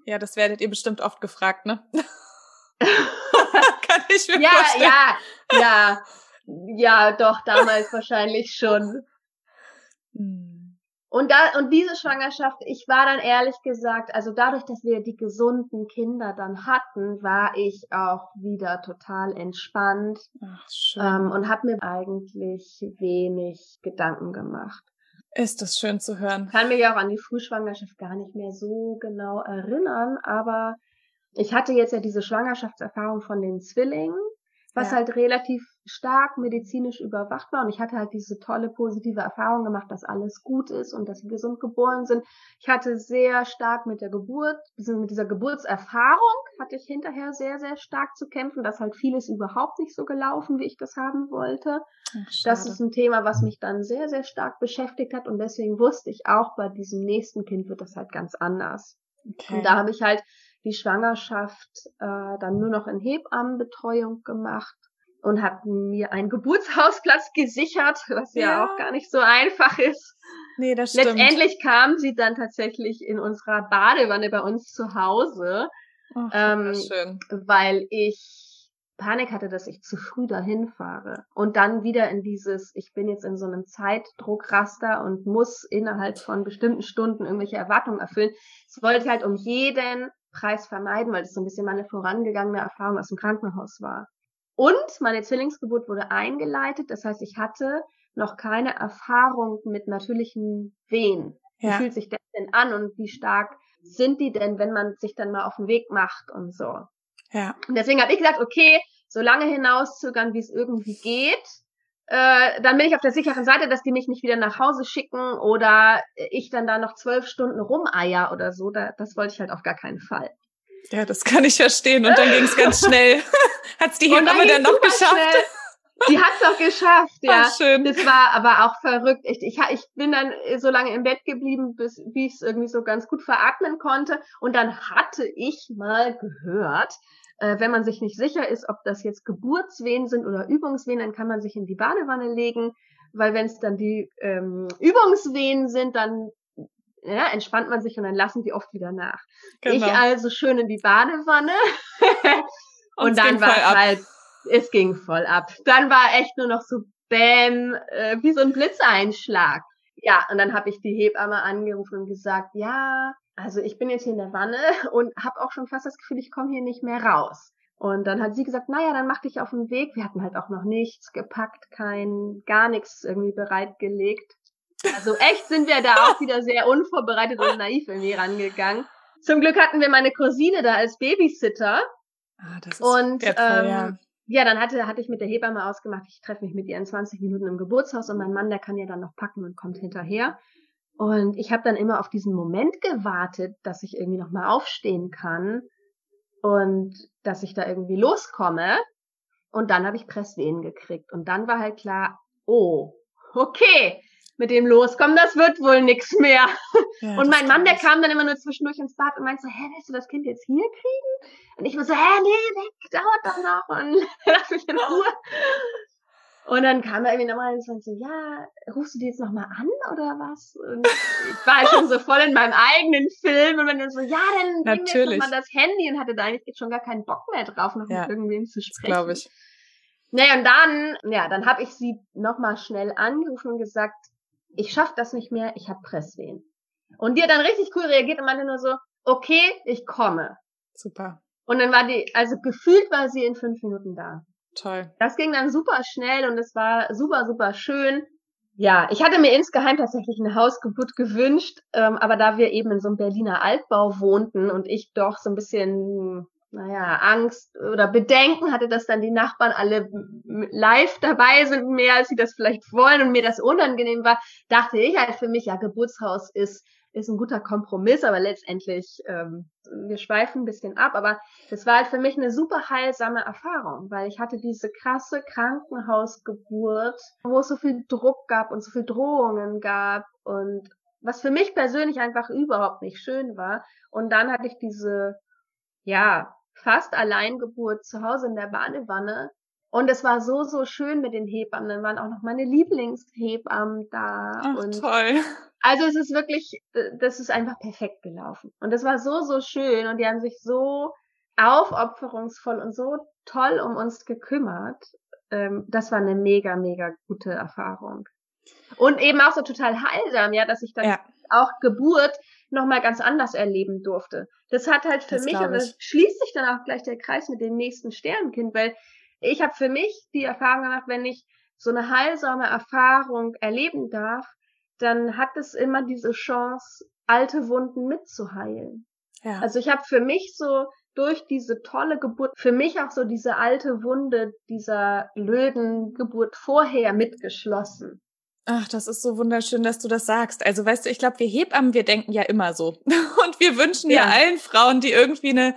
Ja, das werdet ihr bestimmt oft gefragt, ne? Kann ich mir ja, vorstellen. Ja, ja, ja. Ja, doch, damals wahrscheinlich schon. Hm. Und da, und diese Schwangerschaft, ich war dann ehrlich gesagt, also dadurch, dass wir die gesunden Kinder dann hatten, war ich auch wieder total entspannt Ach, schön. Ähm, und habe mir eigentlich wenig Gedanken gemacht. Ist das schön zu hören. Ich kann mich auch an die Frühschwangerschaft gar nicht mehr so genau erinnern, aber ich hatte jetzt ja diese Schwangerschaftserfahrung von den Zwillingen was ja. halt relativ stark medizinisch überwacht war. Und ich hatte halt diese tolle positive Erfahrung gemacht, dass alles gut ist und dass sie gesund geboren sind. Ich hatte sehr stark mit der Geburt, mit dieser Geburtserfahrung hatte ich hinterher sehr, sehr stark zu kämpfen, dass halt vieles überhaupt nicht so gelaufen, wie ich das haben wollte. Ach, das ist ein Thema, was mich dann sehr, sehr stark beschäftigt hat. Und deswegen wusste ich auch, bei diesem nächsten Kind wird das halt ganz anders. Okay. Und da habe ich halt die Schwangerschaft äh, dann nur noch in Hebammenbetreuung gemacht und habe mir einen Geburtshausplatz gesichert, was ja. ja. auch gar nicht so einfach ist. Nee, das stimmt. Letztendlich kam sie dann tatsächlich in unserer Badewanne bei uns zu Hause, Ach, ähm, schön. weil ich Panik hatte, dass ich zu früh dahin fahre und dann wieder in dieses, ich bin jetzt in so einem Zeitdruckraster und muss innerhalb von bestimmten Stunden irgendwelche Erwartungen erfüllen. Das wollte ich halt um jeden Preis vermeiden, weil das so ein bisschen meine vorangegangene Erfahrung aus dem Krankenhaus war. Und meine Zwillingsgeburt wurde eingeleitet, das heißt, ich hatte noch keine Erfahrung mit natürlichen Wehen. Ja. Wie fühlt sich das denn an und wie stark sind die denn, wenn man sich dann mal auf den Weg macht und so. Ja. Und deswegen habe ich gesagt, okay, so lange hinauszögern, wie es irgendwie geht, äh, dann bin ich auf der sicheren Seite, dass die mich nicht wieder nach Hause schicken oder ich dann da noch zwölf Stunden rumeier oder so. Da, das wollte ich halt auf gar keinen Fall. Ja, das kann ich verstehen. Und dann ging es ganz schnell. Hat's die Hebamme dann, dann noch geschafft? Schnell. Die hat's auch geschafft, ja. Ach, schön. Das war aber auch verrückt. Ich, ich, ich bin dann so lange im Bett geblieben, bis wie ich es irgendwie so ganz gut veratmen konnte. Und dann hatte ich mal gehört, äh, wenn man sich nicht sicher ist, ob das jetzt Geburtswehen sind oder Übungswehen, dann kann man sich in die Badewanne legen, weil wenn es dann die ähm, Übungswehen sind, dann ja, entspannt man sich und dann lassen die oft wieder nach. Genau. Ich also schön in die Badewanne und, und dann war es halt, es ging voll ab. Dann war echt nur noch so Bäm, äh, wie so ein Blitzeinschlag. Ja, und dann habe ich die Hebamme angerufen und gesagt, ja, also ich bin jetzt hier in der Wanne und habe auch schon fast das Gefühl, ich komme hier nicht mehr raus. Und dann hat sie gesagt, naja, dann mach dich auf den Weg. Wir hatten halt auch noch nichts gepackt, kein, gar nichts irgendwie bereitgelegt. Also echt sind wir da auch wieder sehr unvorbereitet und naiv irgendwie rangegangen. Zum Glück hatten wir meine Cousine da als Babysitter. Ah, das ist Und wertvoll, ähm, ja. ja, dann hatte, hatte ich mit der Hebamme ausgemacht, ich treffe mich mit ihr in 20 Minuten im Geburtshaus und mein Mann, der kann ja dann noch packen und kommt hinterher. Und ich habe dann immer auf diesen Moment gewartet, dass ich irgendwie noch mal aufstehen kann und dass ich da irgendwie loskomme. Und dann habe ich Presswehen gekriegt. Und dann war halt klar, oh, okay, mit dem Loskommen, das wird wohl nix mehr. ja Und mein Mann, der kam dann immer nur zwischendurch ins Bad und meinte so, hä, willst du das Kind jetzt hier kriegen? Und ich war so, hä, nee, weg, dauert doch noch und lass mich in Ruhe. Und dann kam er irgendwie nochmal und so, ja, rufst du die jetzt nochmal an oder was? Und ich war halt schon so voll in meinem eigenen Film und wenn dann so, ja, dann bring mir jetzt Natürlich. nochmal das Handy und hatte da eigentlich schon gar keinen Bock mehr drauf, noch Ja, mit irgendwem zu sprechen. glaube ich. Naja, und dann, ja, dann habe ich sie nochmal schnell angerufen und gesagt, ich schaff das nicht mehr, ich habe Presswehen. Und die hat dann richtig cool reagiert und meinte nur so, okay, ich komme. Super. Und dann war die, also gefühlt war sie in fünf Minuten da. Toll. Das ging dann super schnell und es war super, super schön. Ja, ich hatte mir insgeheim tatsächlich eine Hausgeburt gewünscht, ähm, aber da wir eben in so einem Berliner Altbau wohnten und ich doch so ein bisschen, naja, Angst oder Bedenken hatte, dass dann die Nachbarn alle live dabei sind, mehr als sie das vielleicht wollen und mir das unangenehm war, dachte ich halt für mich, ja, Geburtshaus ist ist ein guter Kompromiss, aber letztendlich, ähm, wir schweifen ein bisschen ab, aber das war halt für mich eine super heilsame Erfahrung, weil ich hatte diese krasse Krankenhausgeburt, wo es so viel Druck gab und so viel Drohungen gab und was für mich persönlich einfach überhaupt nicht schön war. Und dann hatte ich diese, ja, fast Alleingeburt zu Hause in der Badewanne. Und es war so, so schön mit den Hebammen. Dann waren auch noch meine Lieblingshebammen da. Ach, und toll. also es ist wirklich, das ist einfach perfekt gelaufen. Und das war so, so schön und die haben sich so aufopferungsvoll und so toll um uns gekümmert. Ähm, das war eine mega, mega gute Erfahrung. Und eben auch so total heilsam, ja, dass ich dann Ja, auch Geburt nochmal ganz anders erleben durfte. Das hat halt für Das mich, und das schließt sich dann auch gleich der Kreis mit dem nächsten Sternenkind, weil ich habe für mich die Erfahrung gemacht, wenn ich so eine heilsame Erfahrung erleben darf, dann hat es immer diese Chance, alte Wunden mitzuheilen. ja. Also ich habe für mich so durch diese tolle Geburt, für mich auch so diese alte Wunde dieser blöden Geburt vorher mitgeschlossen. Ach, das ist so wunderschön, dass du das sagst. Also weißt du, ich glaube, wir Hebammen, wir denken ja immer so. Und wir wünschen ja. Ja. allen Frauen, die irgendwie eine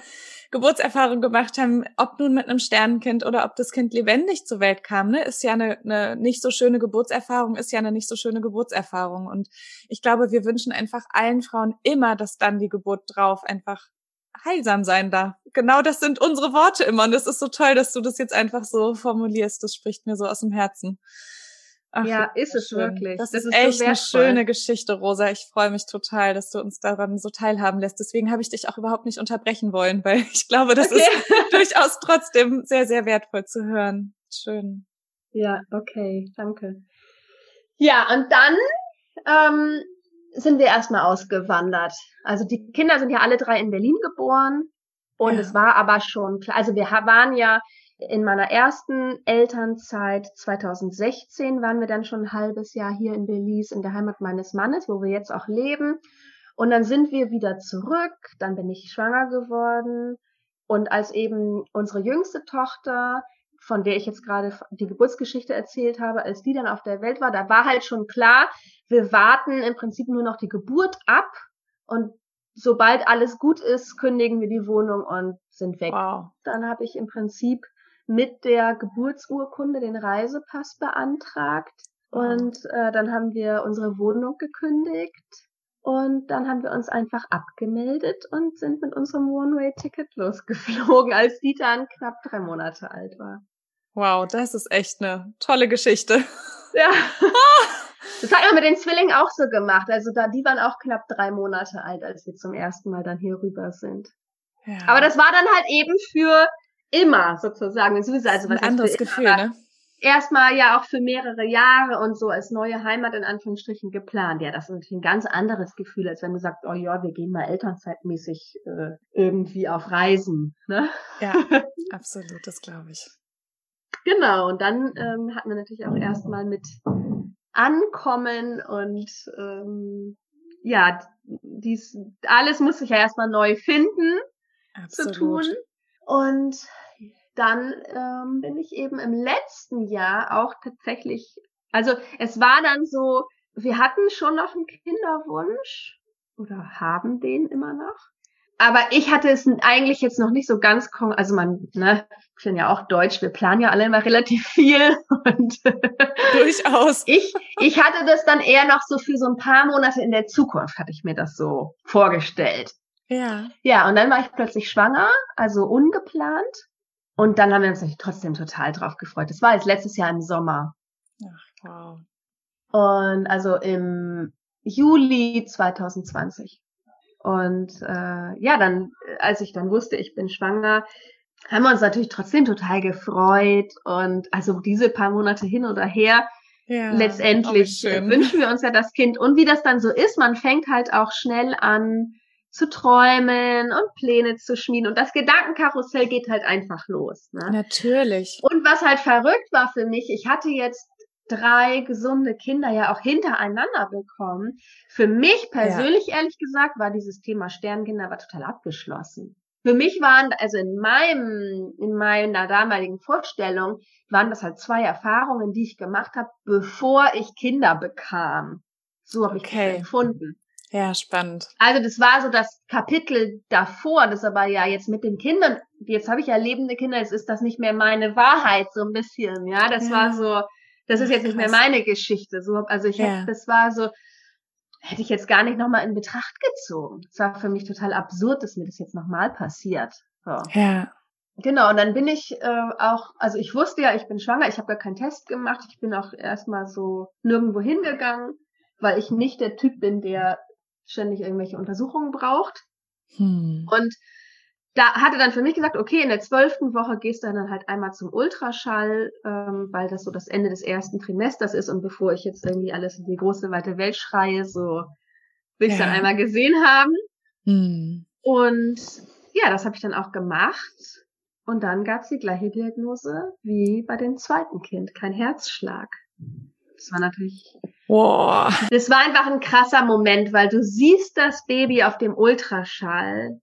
Geburtserfahrung gemacht haben, ob nun mit einem Sternenkind oder ob das Kind lebendig zur Welt kam, ne, ist ja eine, eine nicht so schöne Geburtserfahrung, ist ja eine nicht so schöne Geburtserfahrung. Und ich glaube, wir wünschen einfach allen Frauen immer, dass dann die Geburt drauf einfach heilsam sein darf. Genau das sind unsere Worte immer. Und es ist so toll, dass du das jetzt einfach so formulierst. Das spricht mir so aus dem Herzen. Ach, Ja, ist es schön. wirklich. Das, Das ist ist so echt eine wertvoll. schöne Geschichte, Rosa. Ich freue mich total, dass du uns daran so teilhaben lässt. Deswegen habe ich dich auch überhaupt nicht unterbrechen wollen, weil ich glaube, das Okay. ist durchaus trotzdem sehr, sehr wertvoll zu hören. Schön. Ja, okay, danke. Ja, und dann ähm, sind wir erstmal ausgewandert. Also die Kinder sind ja alle drei in Berlin geboren und Ja. es war aber schon klar, also wir waren ja in meiner ersten Elternzeit 2016 waren wir dann schon ein halbes Jahr hier in Belize in der Heimat meines Mannes, wo wir jetzt auch leben. Und dann sind wir wieder zurück, dann bin ich schwanger geworden und als eben unsere jüngste Tochter von der ich jetzt gerade die Geburtsgeschichte erzählt habe, als die dann auf der Welt war, da war halt schon klar, wir warten im Prinzip nur noch die Geburt ab und sobald alles gut ist, kündigen wir die Wohnung und sind weg. Wow. Dann habe ich im Prinzip mit der Geburtsurkunde den Reisepass beantragt und äh, dann haben wir unsere Wohnung gekündigt und dann haben wir uns einfach abgemeldet und sind mit unserem One-Way-Ticket losgeflogen, als die dann knapp drei Monate alt war. Wow, das ist echt eine tolle Geschichte. Ja. Das hat man mit den Zwillingen auch so gemacht. Also da, die waren auch knapp drei Monate alt, als wir zum ersten Mal dann hier rüber sind. Ja. Aber das war dann halt eben für immer sozusagen. Also ein was für anderes Gefühl, ne? Erstmal ja auch für mehrere Jahre und so als neue Heimat in Anführungsstrichen geplant. Ja, das ist natürlich ein ganz anderes Gefühl, als wenn du sagst, oh ja, wir gehen mal elternzeitmäßig äh, irgendwie auf Reisen. Ne? Ja, absolut, das glaube ich. Genau, und dann ähm, hatten wir natürlich auch erstmal mit Ankommen und ähm, ja, dies, alles muss ich ja erstmal neu finden Absolut. zu tun. Und dann ähm, bin ich eben im letzten Jahr auch tatsächlich, also es war dann so, wir hatten schon noch einen Kinderwunsch oder haben den immer noch. Aber ich hatte es eigentlich jetzt noch nicht so ganz, also man, ne, ich bin ja auch Deutsch, wir planen ja alle immer relativ viel und durchaus. ich, ich hatte das dann eher noch so für so ein paar Monate in der Zukunft, hatte ich mir das so vorgestellt. Ja. Ja, und dann war ich plötzlich schwanger, also ungeplant. Und dann haben wir uns natürlich trotzdem total drauf gefreut. Das war jetzt letztes Jahr im Sommer. Ach, wow. Und also im Juli 2020. Und äh, ja, dann, als ich dann wusste, ich bin schwanger, haben wir uns natürlich trotzdem total gefreut. Und also diese paar Monate hin oder her, ja, letztendlich wünschen wir uns ja das Kind. Und wie das dann so ist, man fängt halt auch schnell an zu träumen und Pläne zu schmieden. Und das Gedankenkarussell geht halt einfach los. Ne? Natürlich. Und was halt verrückt war für mich, ich hatte jetzt drei gesunde Kinder ja auch hintereinander bekommen. Für mich persönlich, ja. ehrlich gesagt, war dieses Thema Sternkinder aber total abgeschlossen. Für mich waren, also in meinem, in meiner damaligen Vorstellung, waren das halt zwei Erfahrungen, die ich gemacht habe, bevor ich Kinder bekam. So habe okay. ich das empfunden. Ja, spannend. Also das war so das Kapitel davor, das aber ja jetzt mit den Kindern, jetzt habe ich ja lebende Kinder, jetzt ist das nicht mehr meine Wahrheit so ein bisschen, ja, das ja. war so, das ist jetzt nicht mehr meine Geschichte. So, also ich ja. hätte, das war so, hätte ich jetzt gar nicht nochmal in Betracht gezogen. Es war für mich total absurd, dass mir das jetzt nochmal passiert. So. Ja. Genau, und dann bin ich äh, auch, also ich wusste ja, ich bin schwanger, ich habe gar keinen Test gemacht, ich bin auch erstmal so nirgendwo hingegangen, weil ich nicht der Typ bin, der ständig irgendwelche Untersuchungen braucht. Hm. Und da hatte dann für mich gesagt, okay, in der zwölften Woche gehst du dann halt einmal zum Ultraschall, ähm, weil das so das Ende des ersten Trimesters ist und bevor ich jetzt irgendwie alles in die große weite Welt schreie, so will ich ja. dann einmal gesehen haben. Hm. Und ja, das habe ich dann auch gemacht. Und dann gab es die gleiche Diagnose wie bei dem zweiten Kind, kein Herzschlag. Das war natürlich. Boah. Das war einfach ein krasser Moment, weil du siehst das Baby auf dem Ultraschall.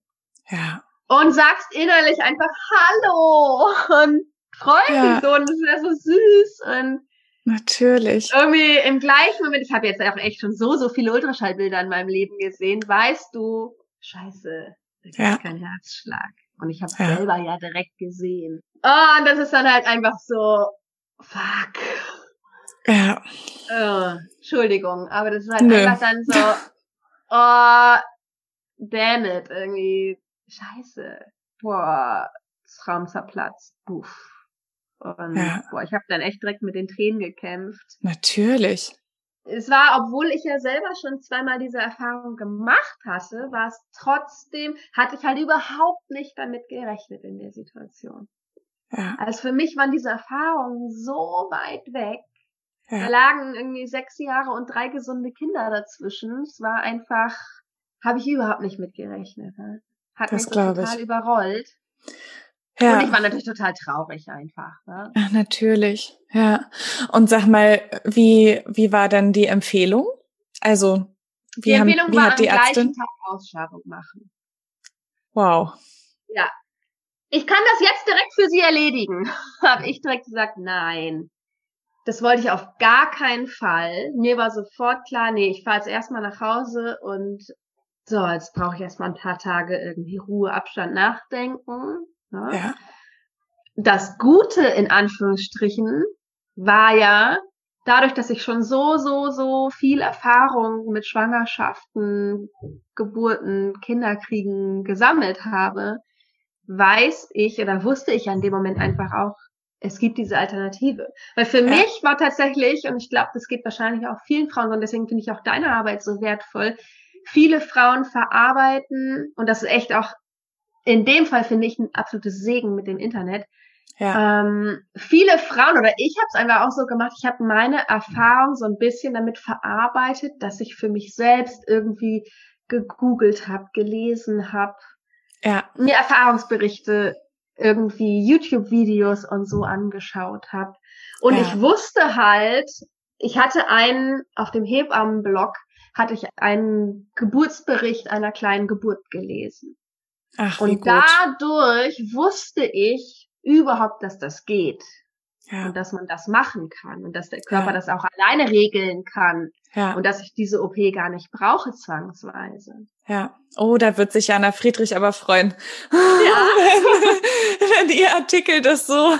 Ja und sagst innerlich einfach Hallo und freust ja. dich so und das wäre so süß und Natürlich. Irgendwie im gleichen Moment, ich habe jetzt auch echt schon so, so viele Ultraschallbilder in meinem Leben gesehen, weißt du, scheiße, das ja. ist kein Herzschlag. Und ich habe ja. selber ja direkt gesehen. Oh, und das ist dann halt einfach so, fuck. Ja. Oh, Entschuldigung, aber das ist halt Nö. einfach dann so, oh, damn it, irgendwie scheiße, boah, Raum zerplatzt, buff. Und ja. boah, ich habe dann echt direkt mit den Tränen gekämpft. Natürlich. Es war, obwohl ich ja selber schon zweimal diese Erfahrung gemacht hatte, war es trotzdem, hatte ich halt überhaupt nicht damit gerechnet in der Situation. Ja. Also für mich waren diese Erfahrungen so weit weg. Ja. Da lagen irgendwie sechs Jahre und drei gesunde Kinder dazwischen. Es war einfach, habe ich überhaupt nicht mitgerechnet. Ne? Hat das mich total ich. überrollt. Ja. Und ich war natürlich total traurig einfach. Ne? Ja, natürlich, ja. Und sag mal, wie, wie war dann die Empfehlung? Also, wie, die Empfehlung haben, wie war hat die am Ärztin? Tag Ausschabung machen. Wow. Ja. Ich kann das jetzt direkt für Sie erledigen. Habe ich direkt gesagt, nein. Das wollte ich auf gar keinen Fall. Mir war sofort klar, nee, ich fahre jetzt erstmal nach Hause und so, jetzt brauche ich erstmal ein paar Tage irgendwie Ruhe, Abstand, Nachdenken. Ne? Ja. Das Gute in Anführungsstrichen war ja, dadurch, dass ich schon so, so, so viel Erfahrung mit Schwangerschaften, Geburten, Kinderkriegen gesammelt habe, weiß ich oder wusste ich an dem Moment einfach auch, es gibt diese Alternative. Weil für ja. mich war tatsächlich, und ich glaube, das geht wahrscheinlich auch vielen Frauen, und deswegen finde ich auch deine Arbeit so wertvoll, viele Frauen verarbeiten, und das ist echt auch in dem Fall finde ich ein absolutes Segen mit dem Internet. Ja. Ähm, viele Frauen oder ich habe es einfach auch so gemacht, ich habe meine Erfahrung so ein bisschen damit verarbeitet, dass ich für mich selbst irgendwie gegoogelt habe, gelesen habe, ja. mir Erfahrungsberichte irgendwie YouTube-Videos und so angeschaut habe. Und ja. ich wusste halt, ich hatte einen auf dem Hebammenblog hatte ich einen Geburtsbericht einer kleinen Geburt gelesen. Ach, und dadurch wusste ich überhaupt, dass das geht. Ja. Und dass man das machen kann und dass der Körper ja. das auch alleine regeln kann. Ja. Und dass ich diese OP gar nicht brauche zwangsweise. Ja. Oh, da wird sich Jana Friedrich aber freuen. Ja. wenn, wenn ihr Artikel das so.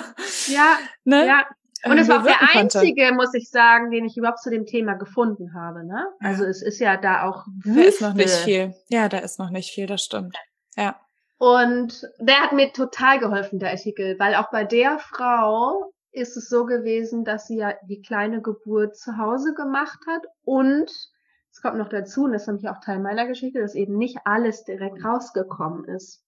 Ja. Ne? Ja. Und es war auch der einzige, konnte. muss ich sagen, den ich überhaupt zu dem Thema gefunden habe. Ne? Also es ist ja da auch Wüste. Da ist noch nicht viel. Ja, da ist noch nicht viel, das stimmt. Ja. Und der hat mir total geholfen, der Artikel, weil auch bei der Frau ist es so gewesen, dass sie ja die kleine Geburt zu Hause gemacht hat und es kommt noch dazu, und das ist nämlich auch Teil meiner Geschichte, dass eben nicht alles direkt rausgekommen ist.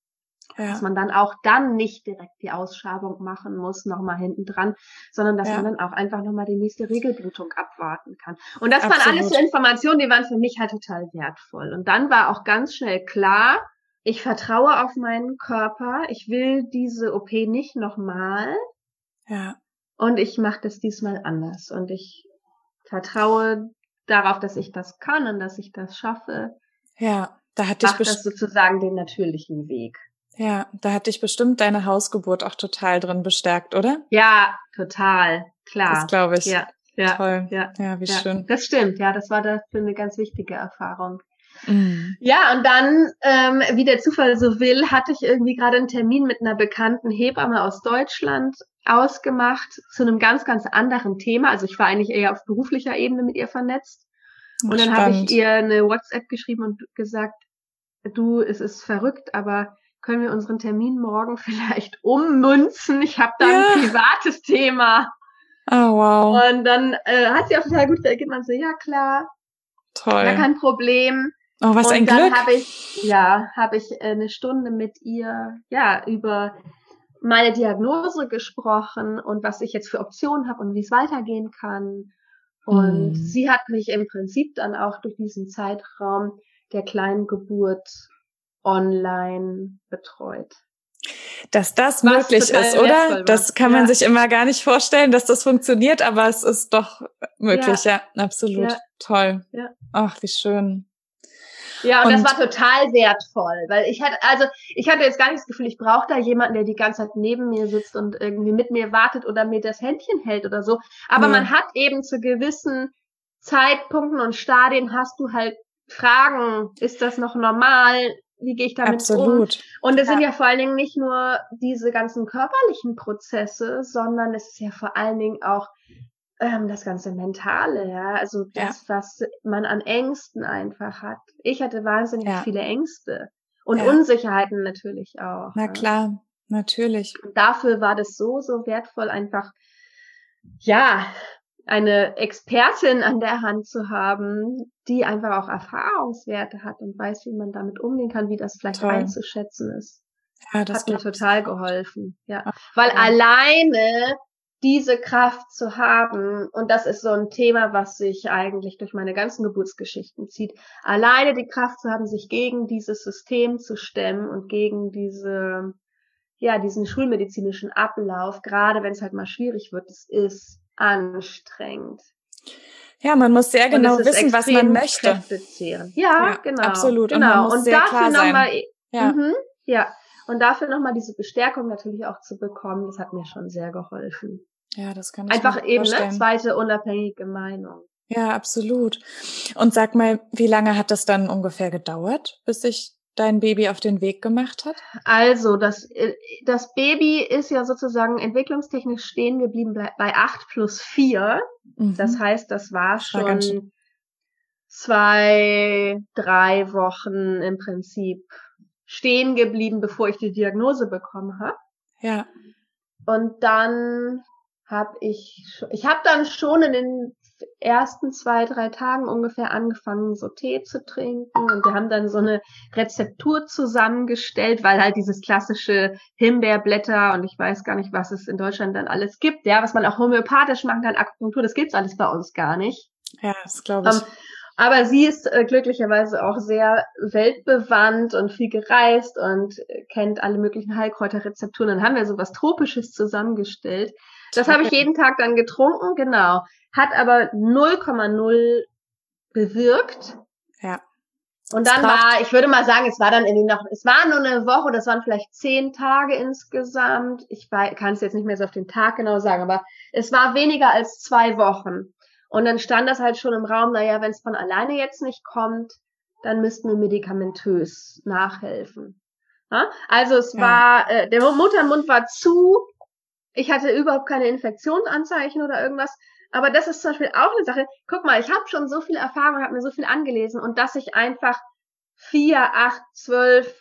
Ja. Dass man dann auch dann nicht direkt die Ausschabung machen muss, nochmal hinten dran, sondern dass ja. man dann auch einfach nochmal die nächste Regelblutung abwarten kann. Und das Absolut. waren alles so Informationen, die waren für mich halt total wertvoll. Und dann war auch ganz schnell klar, ich vertraue auf meinen Körper, ich will diese OP nicht nochmal. Ja. Und ich mache das diesmal anders. Und ich vertraue darauf, dass ich das kann und dass ich das schaffe. Ja, da hatte ich das sozusagen den natürlichen Weg. Ja, da hatte ich bestimmt deine Hausgeburt auch total drin bestärkt, oder? Ja, total, klar. Das glaube ich. Ja, ja, toll. Ja, ja wie ja. schön. Das stimmt, ja, das war dafür eine ganz wichtige Erfahrung. Mhm. Ja, und dann, ähm, wie der Zufall so will, hatte ich irgendwie gerade einen Termin mit einer bekannten Hebamme aus Deutschland ausgemacht zu einem ganz, ganz anderen Thema. Also ich war eigentlich eher auf beruflicher Ebene mit ihr vernetzt. Und dann habe ich ihr eine WhatsApp geschrieben und gesagt, du, es ist verrückt, aber können wir unseren Termin morgen vielleicht ummünzen? Ich habe da ja. ein privates Thema. Oh, wow. Und dann äh, hat sie auch total gut reagiert. Man so, ja klar. Toll. Gar kein Problem. Oh, was und ein dann Glück. habe ich, ja, habe ich äh, eine Stunde mit ihr, ja, über meine Diagnose gesprochen und was ich jetzt für Optionen habe und wie es weitergehen kann. Und mm. sie hat mich im Prinzip dann auch durch diesen Zeitraum der kleinen Geburt online betreut. Dass das Was möglich ist, oder? Das kann man ja. sich immer gar nicht vorstellen, dass das funktioniert, aber es ist doch möglich, ja, ja absolut. Ja. Toll. Ja. Ach, wie schön. Ja, und, und, das war total wertvoll, weil ich hatte, also ich hatte jetzt gar nicht das Gefühl, ich brauche da jemanden, der die ganze Zeit neben mir sitzt und irgendwie mit mir wartet oder mir das Händchen hält oder so. Aber ja. man hat eben zu gewissen Zeitpunkten und Stadien hast du halt Fragen, ist das noch normal? Wie gehe ich damit Absolut. um? Und es ja. sind ja vor allen Dingen nicht nur diese ganzen körperlichen Prozesse, sondern es ist ja vor allen Dingen auch ähm, das ganze Mentale, ja, also das, ja. was man an Ängsten einfach hat. Ich hatte wahnsinnig ja. viele Ängste und ja. Unsicherheiten natürlich auch. Na klar, natürlich. Und dafür war das so, so wertvoll, einfach, ja, eine Expertin an der Hand zu haben, die einfach auch Erfahrungswerte hat und weiß, wie man damit umgehen kann, wie das vielleicht Toll. einzuschätzen ist. Ja, das hat mir total geholfen. Ja, weil alleine diese Kraft zu haben, und das ist so ein Thema, was sich eigentlich durch meine ganzen Geburtsgeschichten zieht, alleine die Kraft zu haben, sich gegen dieses System zu stemmen und gegen diese, ja, diesen schulmedizinischen Ablauf, gerade wenn es halt mal schwierig wird, es ist anstrengend. Ja, man muss sehr genau wissen, was man möchte. Ja, ja, genau. Absolut. Genau. Und, und dafür nochmal, ja. Mhm, ja. Und dafür nochmal diese Bestärkung natürlich auch zu bekommen, das hat mir schon sehr geholfen. Ja, das kann ich Einfach eben eine zweite unabhängige Meinung. Ja, absolut. Und sag mal, wie lange hat das dann ungefähr gedauert, bis sich dein Baby auf den Weg gemacht hat? Also, das, äh, das Baby ist ja sozusagen entwicklungstechnisch stehen geblieben bei acht plus vier. Mhm. Das heißt, das war schon war zwei, drei Wochen im Prinzip stehen geblieben, bevor ich die Diagnose bekommen habe. Ja. Und dann habe ich, ich habe dann schon in den ersten zwei, drei Tagen ungefähr angefangen, so Tee zu trinken und wir haben dann so eine Rezeptur zusammengestellt, weil halt dieses klassische Himbeerblätter und ich weiß gar nicht, was es in Deutschland dann alles gibt, ja, was man auch homöopathisch machen kann, Akupunktur, das gibt's alles bei uns gar nicht. Ja, das glaube ich. Um, ähm, aber sie ist äh, glücklicherweise auch sehr weltbewandt und viel gereist und äh, kennt alle möglichen Heilkräuterrezepturen. Dann haben wir so was Tropisches zusammengestellt. Das habe ich jeden Tag dann getrunken, genau. Hat aber 0,0 bewirkt. Ja. Und dann war, ich würde mal sagen, es war dann irgendwie noch, es war nur eine Woche, das waren vielleicht zehn Tage insgesamt. Ich kann es jetzt nicht mehr so auf den Tag genau sagen, aber es war weniger als zwei Wochen. Und dann stand das halt schon im Raum, naja, wenn es von alleine jetzt nicht kommt, dann müssten wir medikamentös nachhelfen. Also es ja. war, äh, der Muttermund war zu, ich hatte überhaupt keine Infektionsanzeichen oder irgendwas. Aber das ist zum Beispiel auch eine Sache. Guck mal, ich habe schon so viel Erfahrung, habe mir so viel angelesen und dass ich einfach vier, acht, zwölf,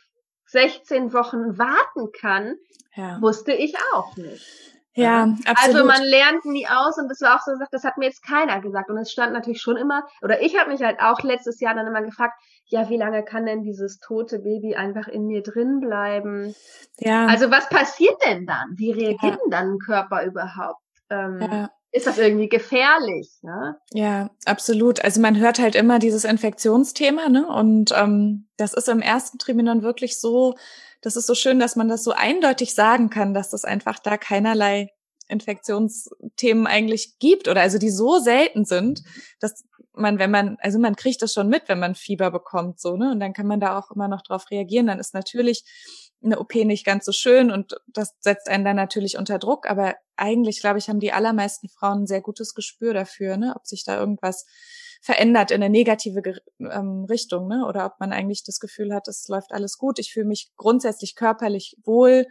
sechzehn Wochen warten kann, ja. wusste ich auch nicht. Ja, also absolut. Also man lernt nie aus und das war auch so gesagt, das hat mir jetzt keiner gesagt. Und es stand natürlich schon immer, oder ich habe mich halt auch letztes Jahr dann immer gefragt, ja, wie lange kann denn dieses tote Baby einfach in mir drin bleiben? Ja. Also was passiert denn dann? Wie reagiert ja. denn dann ein Körper überhaupt? Ähm, ja. Ist das irgendwie gefährlich? Ne? Ja, absolut. Also man hört halt immer dieses Infektionsthema, ne? Und ähm, das ist im ersten Triminon wirklich so, das ist so schön, dass man das so eindeutig sagen kann, dass das einfach da keinerlei Infektionsthemen eigentlich gibt oder also die so selten sind, dass man, wenn man, also man kriegt das schon mit, wenn man Fieber bekommt, so, ne? Und dann kann man da auch immer noch drauf reagieren. Dann ist natürlich eine OP nicht ganz so schön und das setzt einen dann natürlich unter Druck. Aber eigentlich, glaube ich, haben die allermeisten Frauen ein sehr gutes Gespür dafür, ne? Ob sich da irgendwas verändert in eine negative ähm, Richtung, ne? Oder ob man eigentlich das Gefühl hat, es läuft alles gut. Ich fühle mich grundsätzlich körperlich wohl.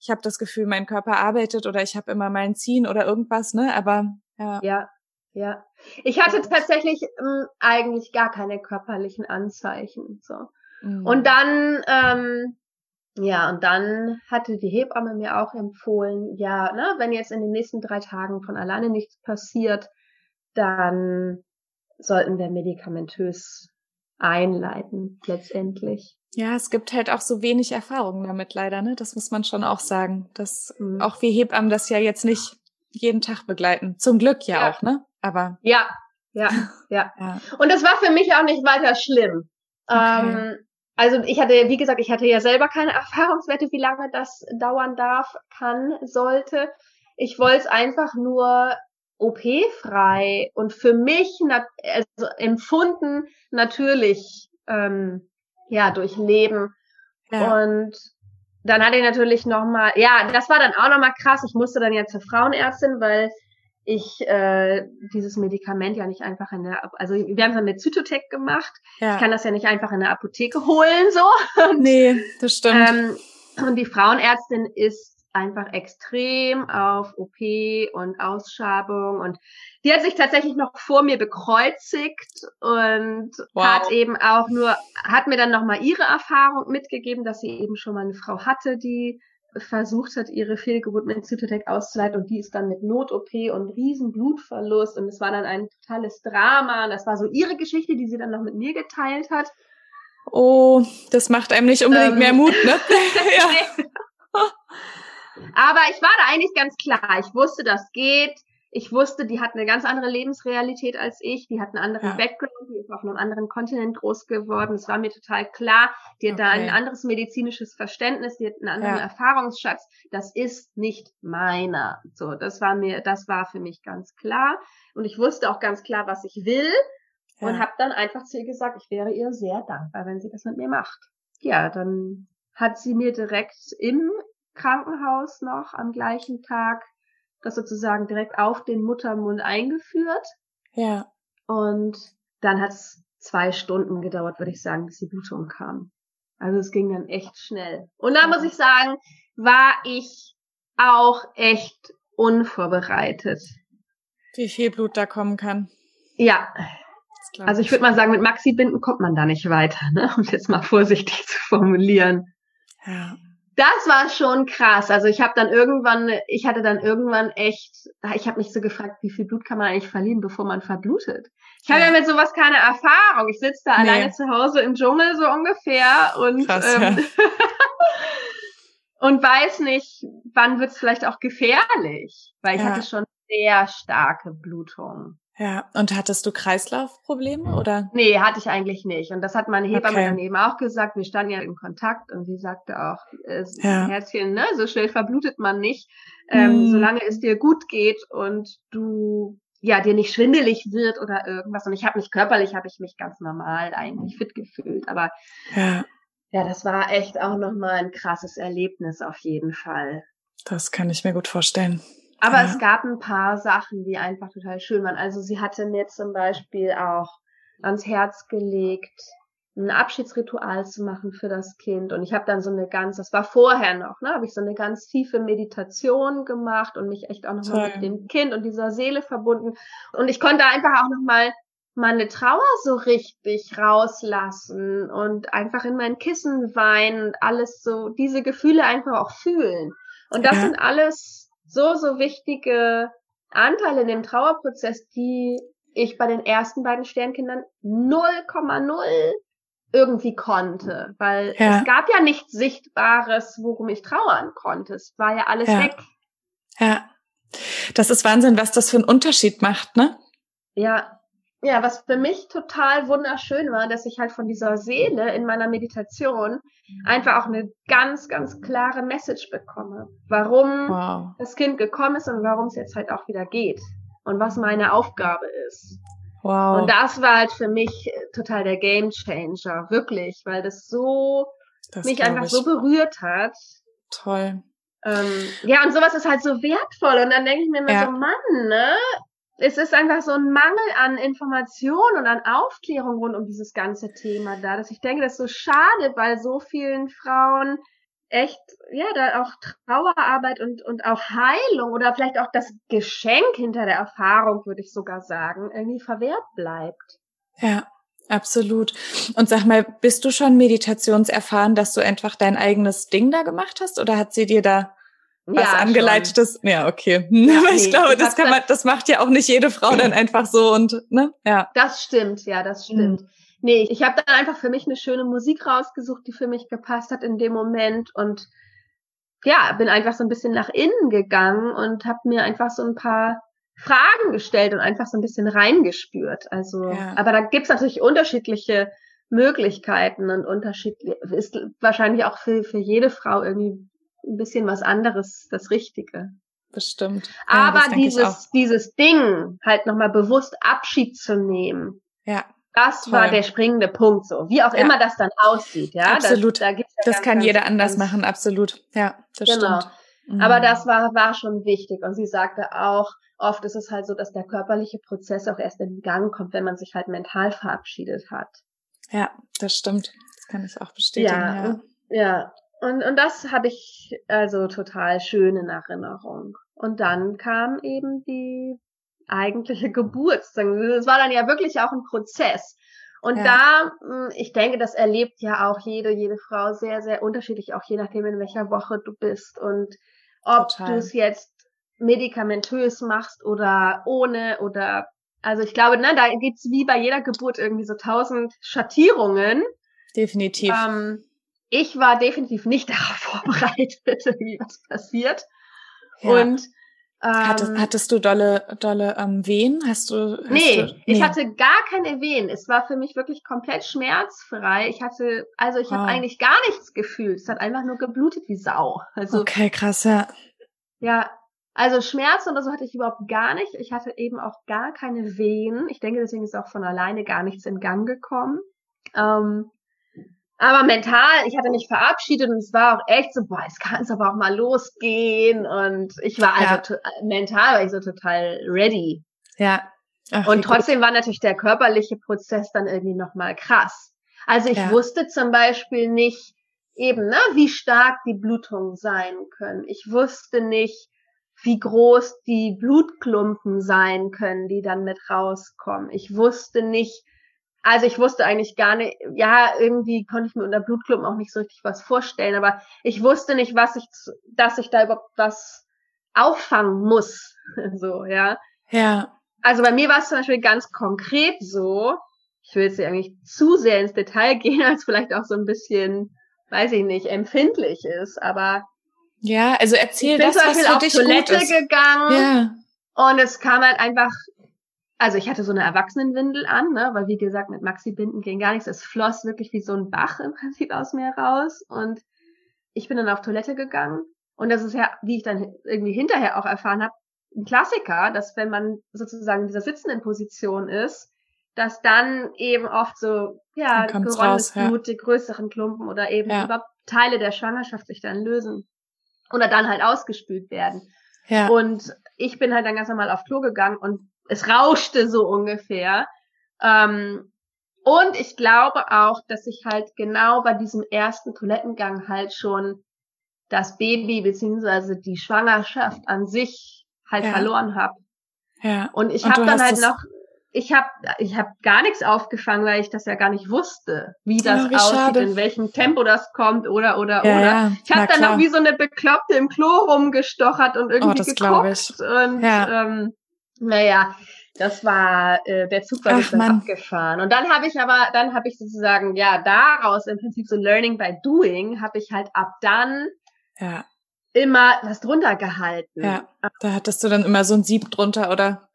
Ich habe das Gefühl, mein Körper arbeitet oder ich habe immer mein Ziehen oder irgendwas, ne? Aber ja. Ja, ja. Ich hatte tatsächlich ähm, eigentlich gar keine körperlichen Anzeichen. So. Mhm. Und dann, ähm, ja, und dann hatte die Hebamme mir auch empfohlen, ja, ne, wenn jetzt in den nächsten drei Tagen von alleine nichts passiert, dann sollten wir medikamentös einleiten, letztendlich. Ja, es gibt halt auch so wenig Erfahrung damit leider, ne? Das muss man schon auch sagen. Dass mhm. auch wir Hebammen das ja jetzt nicht jeden Tag begleiten. Zum Glück ja, ja. auch, ne? Aber. Ja, ja, ja, ja. Und das war für mich auch nicht weiter schlimm. Okay. Ähm, also ich hatte, wie gesagt, ich hatte ja selber keine Erfahrungswerte, wie lange das dauern darf, kann, sollte. Ich wollte es einfach nur OP-frei und für mich also empfunden natürlich ähm, ja durchleben. Ja. Und dann hatte ich natürlich noch mal, ja, das war dann auch noch mal krass. Ich musste dann ja zur Frauenärztin, weil ich äh, dieses Medikament ja nicht einfach in der, also wir haben es dann mit Zytotec gemacht. Ja. Ich kann das ja nicht einfach in der Apotheke holen so. Und, nee, das stimmt. Ähm, und die Frauenärztin ist einfach extrem auf OP und Ausschabung und die hat sich tatsächlich noch vor mir bekreuzigt und wow. hat eben auch nur, hat mir dann nochmal ihre Erfahrung mitgegeben, dass sie eben schon mal eine Frau hatte, die versucht hat, ihre Fehlgeburt mit Zytotec auszuleiten und die ist dann mit Not-OP und riesen Blutverlust und es war dann ein totales Drama und das war so ihre Geschichte, die sie dann noch mit mir geteilt hat. Oh, das macht einem nicht unbedingt ähm, mehr Mut, ne? ja. Aber ich war da eigentlich ganz klar. Ich wusste, das geht. Ich wusste, die hat eine ganz andere Lebensrealität als ich. Die hat einen anderen ja. Background. Die ist auf einem anderen Kontinent groß geworden. Es war mir total klar. Die hat okay. da ein anderes medizinisches Verständnis. Die hat einen anderen ja. Erfahrungsschatz. Das ist nicht meiner. So, das war mir, das war für mich ganz klar. Und ich wusste auch ganz klar, was ich will. Ja. Und habe dann einfach zu ihr gesagt, ich wäre ihr sehr dankbar, wenn sie das mit mir macht. Ja, dann hat sie mir direkt im Krankenhaus noch am gleichen Tag das sozusagen direkt auf den Muttermund eingeführt. Ja. Und dann hat es zwei Stunden gedauert, würde ich sagen, bis die Blutung kam. Also es ging dann echt schnell. Und da muss ich sagen, war ich auch echt unvorbereitet. Wie viel Blut da kommen kann. Ja. Also ich würde mal sagen, mit Maxi-Binden kommt man da nicht weiter, ne? um jetzt mal vorsichtig zu formulieren. Ja das war schon krass. Also ich habe dann irgendwann, ich hatte dann irgendwann echt, ich habe mich so gefragt, wie viel Blut kann man eigentlich verlieren, bevor man verblutet? Ich habe ja. ja mit sowas keine Erfahrung. Ich sitze da nee. alleine zu Hause im Dschungel so ungefähr und krass, ähm, ja. und weiß nicht, wann wird's vielleicht auch gefährlich, weil ich ja. hatte schon sehr starke Blutungen. Ja, und hattest du Kreislaufprobleme oder? Nee, hatte ich eigentlich nicht. Und das hat meine Hebamme okay. dann eben auch gesagt. Wir standen ja in Kontakt und sie sagte auch, äh, ja. Herzchen, ne, so schnell verblutet man nicht, ähm, mm. solange es dir gut geht und du ja dir nicht schwindelig wird oder irgendwas. Und ich habe mich körperlich, habe ich mich ganz normal eigentlich fit gefühlt. Aber ja, ja das war echt auch nochmal ein krasses Erlebnis auf jeden Fall. Das kann ich mir gut vorstellen. Aber ja. es gab ein paar Sachen, die einfach total schön waren. Also sie hatte mir zum Beispiel auch ans Herz gelegt, ein Abschiedsritual zu machen für das Kind. Und ich habe dann so eine ganz, das war vorher noch, ne, habe ich so eine ganz tiefe Meditation gemacht und mich echt auch nochmal mit dem Kind und dieser Seele verbunden. Und ich konnte einfach auch nochmal meine Trauer so richtig rauslassen und einfach in mein Kissen weinen und alles so, diese Gefühle einfach auch fühlen. Und das ja. sind alles so, so wichtige Anteile in dem Trauerprozess, die ich bei den ersten beiden Sternkindern 0,0 irgendwie konnte, weil ja. es gab ja nichts Sichtbares, worum ich trauern konnte. Es war ja alles ja. weg. Ja. Das ist Wahnsinn, was das für einen Unterschied macht, ne? Ja. Ja, was für mich total wunderschön war, dass ich halt von dieser Seele in meiner Meditation einfach auch eine ganz, ganz klare Message bekomme, warum wow. das Kind gekommen ist und warum es jetzt halt auch wieder geht und was meine Aufgabe ist. Wow. Und das war halt für mich total der Game Changer, wirklich, weil das so das mich einfach ich. so berührt hat. Toll. Ähm, ja, und sowas ist halt so wertvoll. Und dann denke ich mir immer ja. so, Mann, ne? Es ist einfach so ein Mangel an Information und an Aufklärung rund um dieses ganze Thema da, dass ich denke, das ist so schade bei so vielen Frauen, echt, ja, da auch Trauerarbeit und, und auch Heilung oder vielleicht auch das Geschenk hinter der Erfahrung, würde ich sogar sagen, irgendwie verwehrt bleibt. Ja, absolut. Und sag mal, bist du schon meditationserfahren, dass du einfach dein eigenes Ding da gemacht hast oder hat sie dir da was ja, angeleitetes? Schon. Ja, okay. Ja, Aber ich nee, glaube, das kann man, das macht ja auch nicht jede Frau dann einfach so und, ne? Ja. Das stimmt, ja, das stimmt. Mhm. Nee, ich habe dann einfach für mich eine schöne Musik rausgesucht, die für mich gepasst hat in dem Moment und ja, bin einfach so ein bisschen nach innen gegangen und habe mir einfach so ein paar Fragen gestellt und einfach so ein bisschen reingespürt. Also, ja. aber da gibt's natürlich unterschiedliche Möglichkeiten und unterschiedlich ist wahrscheinlich auch für, für jede Frau irgendwie ein bisschen was anderes das Richtige. Bestimmt. Ja, aber dieses, dieses Ding, halt nochmal bewusst Abschied zu nehmen. Ja. Das Toll. war der springende Punkt, so wie auch ja. immer das dann aussieht, ja. Absolut. Das, da ja das ganz, kann ganz, jeder anders machen, absolut. Ja, das genau. stimmt. Mhm. Aber das war war schon wichtig und sie sagte auch, oft ist es halt so, dass der körperliche Prozess auch erst in Gang kommt, wenn man sich halt mental verabschiedet hat. Ja, das stimmt. Das kann ich auch bestätigen. Ja, ja. ja. Und und das habe ich also total schön in Erinnerung. Und dann kam eben die eigentliche Geburt. Das war dann ja wirklich auch ein Prozess. Und ja. da, hm, ich denke, das erlebt ja auch jede, jede Frau sehr, sehr unterschiedlich, auch je nachdem, in welcher Woche du bist und ob du es jetzt medikamentös machst oder ohne oder also ich glaube, ne, da gibt's wie bei jeder Geburt irgendwie so tausend Schattierungen. Definitiv. Ähm, ich war definitiv nicht darauf vorbereitet, wie was passiert. Ja. Und Hattest, ähm, hattest du dolle, dolle ähm, Wehen? Hast du? Hast nee, du, nee, ich hatte gar keine Wehen. Es war für mich wirklich komplett schmerzfrei. Ich hatte, also ich wow. habe eigentlich gar nichts gefühlt. Es hat einfach nur geblutet wie Sau. Also, okay, krass, ja. Ja, also Schmerz oder so hatte ich überhaupt gar nicht. Ich hatte eben auch gar keine Wehen. Ich denke, deswegen ist auch von alleine gar nichts in Gang gekommen. Ähm, aber mental, ich hatte mich verabschiedet und es war auch echt so, boah, es kann es aber auch mal losgehen. Und ich war also ja. mental war ich so total ready. Ja. Ach, und trotzdem gut. war natürlich der körperliche Prozess dann irgendwie nochmal krass. Also ich ja. wusste zum Beispiel nicht eben, ne, wie stark die Blutungen sein können. Ich wusste nicht, wie groß die Blutklumpen sein können, die dann mit rauskommen. Ich wusste nicht, also ich wusste eigentlich gar nicht, ja, irgendwie konnte ich mir unter Blutklumpen auch nicht so richtig was vorstellen, aber ich wusste nicht, was ich, dass ich da überhaupt was auffangen muss. so, ja. Ja. Also bei mir war es zum Beispiel ganz konkret so, ich will jetzt eigentlich zu sehr ins Detail gehen, als vielleicht auch so ein bisschen, weiß ich nicht, empfindlich ist, aber ja, also erzähl ich bin das, zum Beispiel was für auf dich Toilette gegangen ja. und es kam halt einfach also ich hatte so eine Erwachsenenwindel an, ne, weil wie gesagt, mit Maxi-Binden ging gar nichts. Es floss wirklich wie so ein Bach im Prinzip aus mir raus. Und ich bin dann auf Toilette gegangen. Und das ist ja, wie ich dann irgendwie hinterher auch erfahren habe, ein Klassiker, dass wenn man sozusagen in dieser sitzenden Position ist, dass dann eben oft so, ja, geronnenes Blut, ja. die größeren Klumpen oder eben ja. überhaupt Teile der Schwangerschaft sich dann lösen oder dann halt ausgespült werden. Ja. Und ich bin halt dann ganz normal auf Klo gegangen und es rauschte so ungefähr. Ähm, und ich glaube auch, dass ich halt genau bei diesem ersten Toilettengang halt schon das Baby beziehungsweise die Schwangerschaft an sich halt ja. verloren habe. Ja. Und ich habe dann halt noch, ich habe ich hab gar nichts aufgefangen, weil ich das ja gar nicht wusste, wie das oh, wie aussieht, schade. in welchem Tempo das kommt oder oder ja, oder. Ja, ich habe dann klar. noch wie so eine Bekloppte im Klo rumgestochert und irgendwie oh, geguckt und ja. ähm, naja, das war äh, der Zug war dann abgefahren. Und dann habe ich aber, dann habe ich sozusagen ja daraus im Prinzip so Learning by Doing, habe ich halt ab dann ja. immer was drunter gehalten. Ja, da hattest du dann immer so ein Sieb drunter, oder?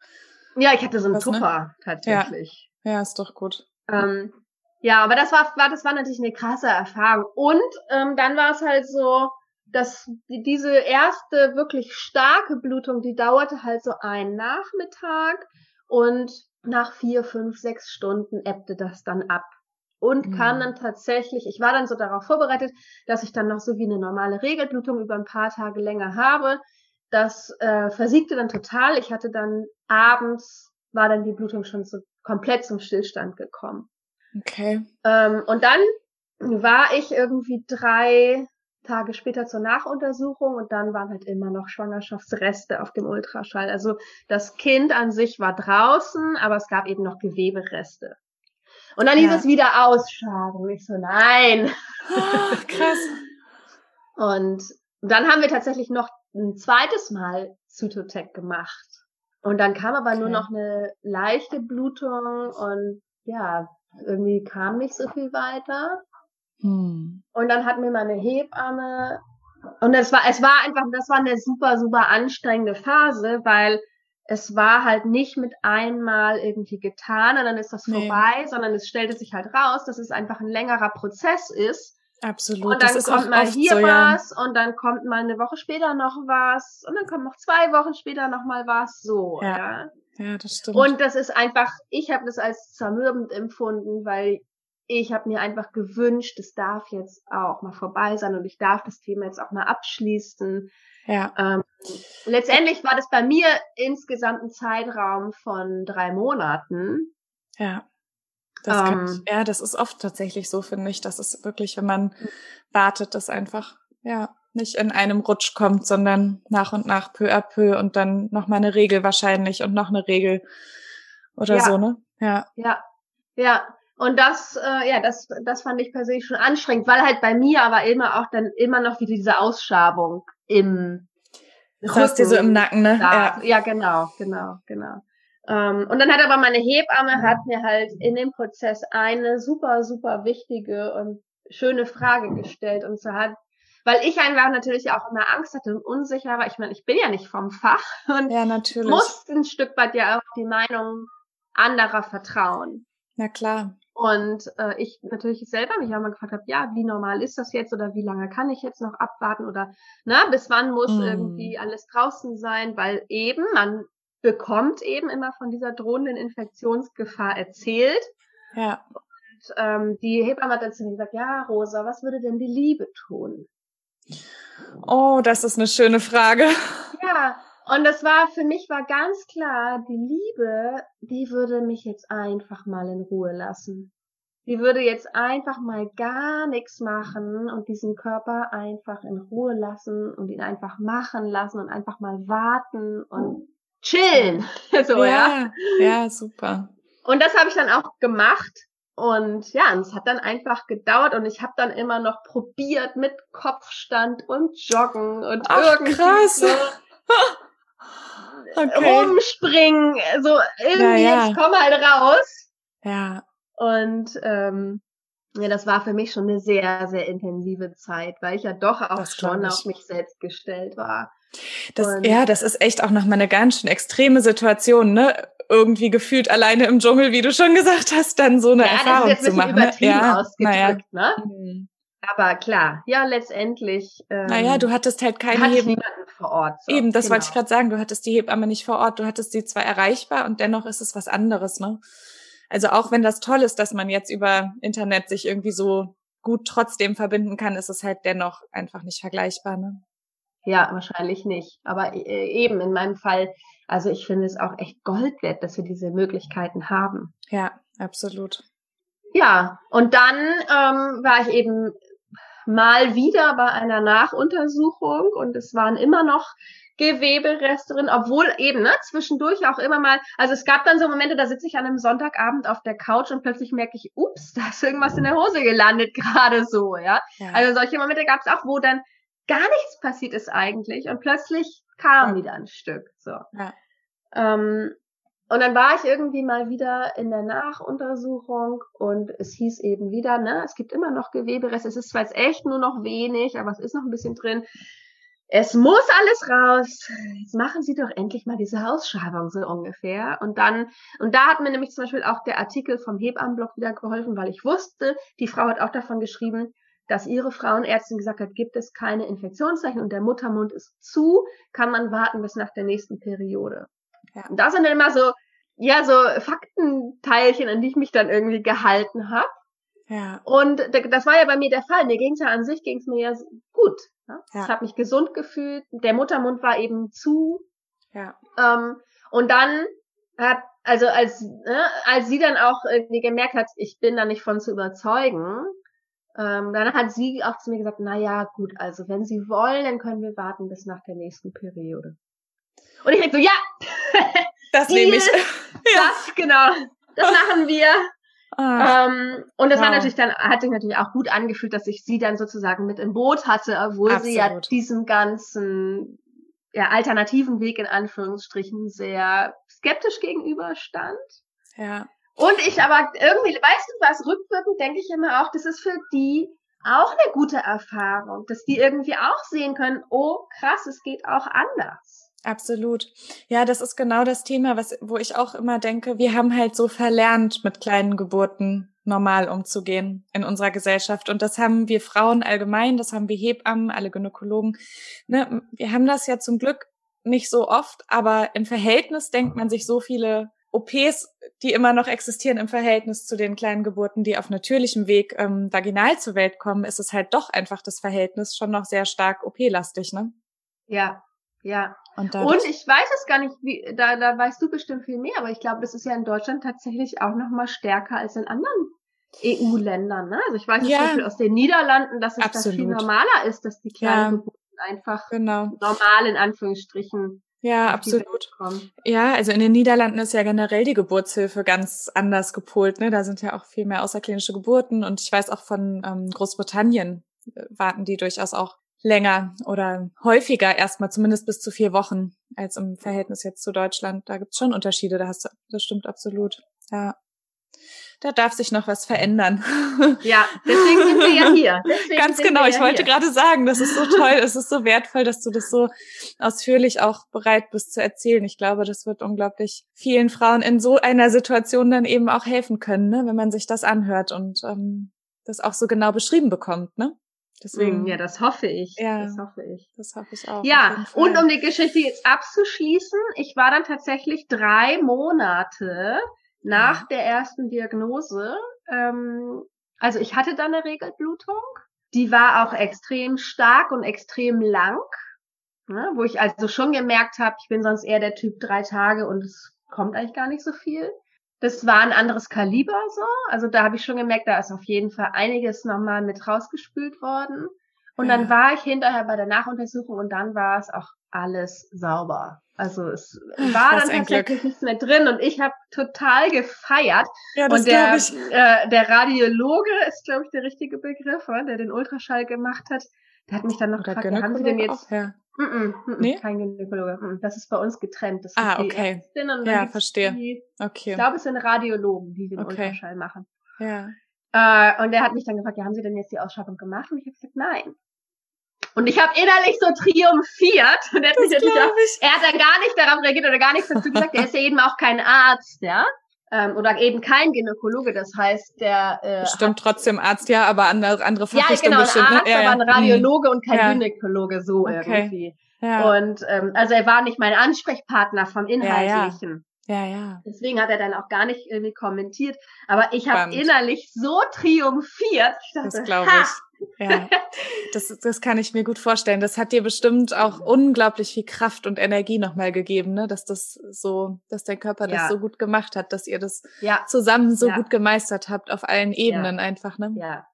Ja, ich hatte so einen was, Tupper ne? tatsächlich. Ja. ja, ist doch gut. Ähm, ja, aber das war, war, das war natürlich eine krasse Erfahrung. Und ähm, dann war es halt so, dass die, diese erste wirklich starke Blutung, die dauerte halt so einen Nachmittag und nach vier, fünf, sechs Stunden ebbte das dann ab und mhm. kam dann tatsächlich, ich war dann so darauf vorbereitet, dass ich dann noch so wie eine normale Regelblutung über ein paar Tage länger habe. Das äh, versiegte dann total. Ich hatte dann abends, war dann die Blutung schon so komplett zum Stillstand gekommen. Okay. Ähm, und dann war ich irgendwie drei Tage später zur Nachuntersuchung und dann waren halt immer noch Schwangerschaftsreste auf dem Ultraschall. Also das Kind an sich war draußen, aber es gab eben noch Gewebereste. Und dann ja. hieß es wieder ausschaben. Und ich so, nein. Oh, krass. und dann haben wir tatsächlich noch ein zweites Mal Zytotec gemacht. Und dann kam aber okay. nur noch eine leichte Blutung und ja, irgendwie kam nicht so viel weiter. Hm. Und dann hat mir meine Hebamme und es war, es war einfach, das war eine super, super anstrengende Phase, weil es war halt nicht mit einmal irgendwie getan und dann ist das nee. vorbei, sondern es stellte sich halt raus, dass es einfach ein längerer Prozess ist. Absolut. Und dann kommt mal hier so, was ja. und dann kommt mal eine Woche später noch was und dann kommt noch zwei Wochen später noch mal was. So, ja. Ja, ja das stimmt. Und das ist einfach, ich habe das als zermürbend empfunden, weil ich habe mir einfach gewünscht, es darf jetzt auch mal vorbei sein und ich darf das Thema jetzt auch mal abschließen. Ja. Ähm, letztendlich war das bei mir insgesamt ein Zeitraum von drei Monaten. Ja. Das ähm, ich, ja, das ist oft tatsächlich so, finde ich. Das ist wirklich, wenn man wartet, dass einfach, ja, nicht in einem Rutsch kommt, sondern nach und nach peu à peu und dann noch mal eine Regel wahrscheinlich und noch eine Regel oder ja. so, ne? Ja. Ja. Ja. Und das, äh, ja, das, das fand ich persönlich schon anstrengend, weil halt bei mir aber immer auch dann immer noch wieder diese Ausschabung im dir so im Nacken, ne? Ja. ja, genau, genau, genau. Ähm, und dann hat aber meine Hebamme hat mir halt in dem Prozess eine super, super wichtige und schöne Frage gestellt. Und so hat, weil ich einfach natürlich auch immer Angst hatte und unsicher war. Ich meine, ich bin ja nicht vom Fach und ja, natürlich. musste ein Stück weit ja auch die Meinung anderer vertrauen. Na klar. Und äh, ich natürlich selber mich auch mal gefragt habe, ja, wie normal ist das jetzt oder wie lange kann ich jetzt noch abwarten oder na, bis wann muss mm. irgendwie alles draußen sein, weil eben man bekommt eben immer von dieser drohenden Infektionsgefahr erzählt. Ja. Und ähm, die Hebamme hat dann zu mir gesagt, ja, Rosa, was würde denn die Liebe tun? Oh, das ist eine schöne Frage. Ja, und das war für mich war ganz klar, die Liebe, die würde mich jetzt einfach mal in Ruhe lassen. Die würde jetzt einfach mal gar nichts machen und diesen Körper einfach in Ruhe lassen und ihn einfach machen lassen und einfach mal warten und chillen. so, ja. Ja, ja super. Und das habe ich dann auch gemacht. Und ja, und es hat dann einfach gedauert und ich habe dann immer noch probiert mit Kopfstand und Joggen und Ach, irgendwie krass. So. okay. rumspringen, so irgendwie, ja, ja. ich komme halt raus. Ja. Und ähm, ja, das war für mich schon eine sehr, sehr intensive Zeit, weil ich ja doch auch das schon auf mich selbst gestellt war. Das, ja, das ist echt auch nochmal eine ganz schön extreme Situation, ne? Irgendwie gefühlt alleine im Dschungel, wie du schon gesagt hast, dann so eine ja, Erfahrung zu machen. Ne? Ja, ausgedrückt, naja. ne? Mhm. Aber klar, ja, letztendlich. Ähm, naja, du hattest halt keine hatte niemanden vor Ort. So. Eben, das genau. wollte ich gerade sagen. Du hattest die Hebamme nicht vor Ort. Du hattest sie zwar erreichbar und dennoch ist es was anderes, ne? Also auch wenn das toll ist, dass man jetzt über Internet sich irgendwie so gut trotzdem verbinden kann, ist es halt dennoch einfach nicht vergleichbar, ne? Ja, wahrscheinlich nicht. Aber äh, eben in meinem Fall, also ich finde es auch echt Gold wert, dass wir diese Möglichkeiten haben. Ja, absolut. Ja, und dann ähm, war ich eben mal wieder bei einer Nachuntersuchung und es waren immer noch Gewebereste drin, obwohl eben ne, zwischendurch auch immer mal, also es gab dann so Momente, da sitze ich an einem Sonntagabend auf der Couch und plötzlich merke ich, ups, da ist irgendwas in der Hose gelandet gerade so, ja? ja. Also solche Momente gab es auch, wo dann gar nichts passiert ist eigentlich und plötzlich kam ja. wieder ein Stück. So. Ja. Ähm, und dann war ich irgendwie mal wieder in der Nachuntersuchung und es hieß eben wieder, ne, es gibt immer noch Gewebereste. Es ist zwar jetzt echt nur noch wenig, aber es ist noch ein bisschen drin. Es muss alles raus. Jetzt machen Sie doch endlich mal diese Ausschreibung so ungefähr. Und dann, und da hat mir nämlich zum Beispiel auch der Artikel vom Hebammenblock wieder geholfen, weil ich wusste, die Frau hat auch davon geschrieben, dass ihre Frauenärztin gesagt hat, gibt es keine Infektionszeichen und der Muttermund ist zu, kann man warten bis nach der nächsten Periode. Ja. Und das sind dann immer so, ja, so Faktenteilchen, an die ich mich dann irgendwie gehalten habe. Ja. Und das war ja bei mir der Fall. Mir ging es ja an sich, ging es mir ja gut. Ne? Ja. Ich habe mich gesund gefühlt. Der Muttermund war eben zu. Ja. Ähm, und dann hat, also als, ne, als sie dann auch irgendwie gemerkt hat, ich bin da nicht von zu überzeugen, ähm, dann hat sie auch zu mir gesagt, na ja, gut, also wenn Sie wollen, dann können wir warten bis nach der nächsten Periode. Und ich denke so, ja, das nehme ich. Das, genau, das machen wir. Ah, ähm, und das wow. war natürlich dann, hat sich natürlich auch gut angefühlt, dass ich sie dann sozusagen mit im Boot hatte, obwohl Absolut. sie ja diesem ganzen ja, alternativen Weg in Anführungsstrichen sehr skeptisch gegenüberstand. Ja. Und ich aber irgendwie, weißt du was, rückwirkend denke ich immer auch, das ist für die auch eine gute Erfahrung, dass die irgendwie auch sehen können, oh krass, es geht auch anders. Absolut. Ja, das ist genau das Thema, was, wo ich auch immer denke, wir haben halt so verlernt, mit kleinen Geburten normal umzugehen in unserer Gesellschaft. Und das haben wir Frauen allgemein, das haben wir Hebammen, alle Gynäkologen. Ne? Wir haben das ja zum Glück nicht so oft, aber im Verhältnis denkt man sich so viele OPs, die immer noch existieren im Verhältnis zu den kleinen Geburten, die auf natürlichem Weg ähm, vaginal zur Welt kommen, ist es halt doch einfach das Verhältnis schon noch sehr stark OP-lastig, ne? Ja, ja. Und, und, ich weiß es gar nicht, wie, da, da weißt du bestimmt viel mehr, aber ich glaube, das ist ja in Deutschland tatsächlich auch noch mal stärker als in anderen EU-Ländern. Ne? Also ich weiß ja. zum Beispiel aus den Niederlanden, dass es Absolut. da viel normaler ist, dass die kleinen ja. Geburten einfach genau. normal in Anführungsstrichen ja, absolut. Ja, also in den Niederlanden ist ja generell die Geburtshilfe ganz anders gepolt. Ne? Da sind ja auch viel mehr außerklinische Geburten und ich weiß auch von ähm, Großbritannien äh, warten die durchaus auch länger oder häufiger erstmal, zumindest bis zu vier Wochen, als im Verhältnis jetzt zu Deutschland. Da gibt's schon Unterschiede, da hast du, das stimmt absolut. Ja da darf sich noch was verändern. Ja, deswegen sind wir ja hier. Deswegen Ganz genau, ich ja wollte hier. gerade sagen, das ist so toll, es ist so wertvoll, dass du das so ausführlich auch bereit bist zu erzählen. Ich glaube, das wird unglaublich vielen Frauen in so einer Situation dann eben auch helfen können, ne, wenn man sich das anhört und ähm, das auch so genau beschrieben bekommt, ne? Deswegen. Mm, ja, das hoffe ich. Ja, das hoffe ich. Das hoffe ich auch. Ja, und um die Geschichte jetzt abzuschließen, ich war dann tatsächlich drei Monate nach der ersten Diagnose, ähm, also ich hatte dann eine Regelblutung, die war auch extrem stark und extrem lang, ne, wo ich also schon gemerkt habe, ich bin sonst eher der Typ drei Tage und es kommt eigentlich gar nicht so viel. Das war ein anderes Kaliber so, also da habe ich schon gemerkt, da ist auf jeden Fall einiges nochmal mit rausgespült worden. Und ja. dann war ich hinterher bei der Nachuntersuchung und dann war es auch alles sauber. Also es war dann tatsächlich nichts mehr drin und ich habe total gefeiert. Ja, das und der, ich. Äh, der Radiologe ist, glaube ich, der richtige Begriff, oder? der den Ultraschall gemacht hat. Der hat mich dann noch gefragt, haben Sie denn jetzt... Auch, ja. Mm -mm, mm nee? Kein Gynäkologe. Das ist bei uns getrennt. Das ah, okay. ja, verstehe. Die, okay. Ich glaube, es sind Radiologen, die den okay. Ultraschall machen. Ja. Äh, und der hat mich dann gefragt, ja, haben Sie denn jetzt die Ausschreibung gemacht? Und ich habe gesagt, nein. Und ich habe innerlich so triumphiert. Und er hat, mich natürlich auch, er hat dann gar nicht darauf reagiert oder gar nichts dazu gesagt. Er ist ja eben auch kein Arzt, ja. Ähm, oder eben kein Gynäkologe, das heißt, der äh, Bestimmt trotzdem Arzt, ja, aber andere, andere Fachrichtung Ja, genau, bestimmt, ein Arzt, ne? ja, aber ein Radiologe und kein ja. Gynäkologe, so Okay. irgendwie. Ja. Und ähm, also er war nicht mein Ansprechpartner vom Inhaltlichen. ja, ja. Deswegen hat er dann auch gar nicht irgendwie kommentiert. Aber ich habe innerlich so triumphiert. Ich dachte, Das glaube ha, ich. Ja, das, das kann ich mir gut vorstellen. Das hat dir bestimmt auch unglaublich viel Kraft und Energie nochmal gegeben, ne? Dass das so, dass der Körper Ja. das so gut gemacht hat, dass ihr das Ja, zusammen so Ja. gut gemeistert habt auf allen Ebenen einfach, ne? ja,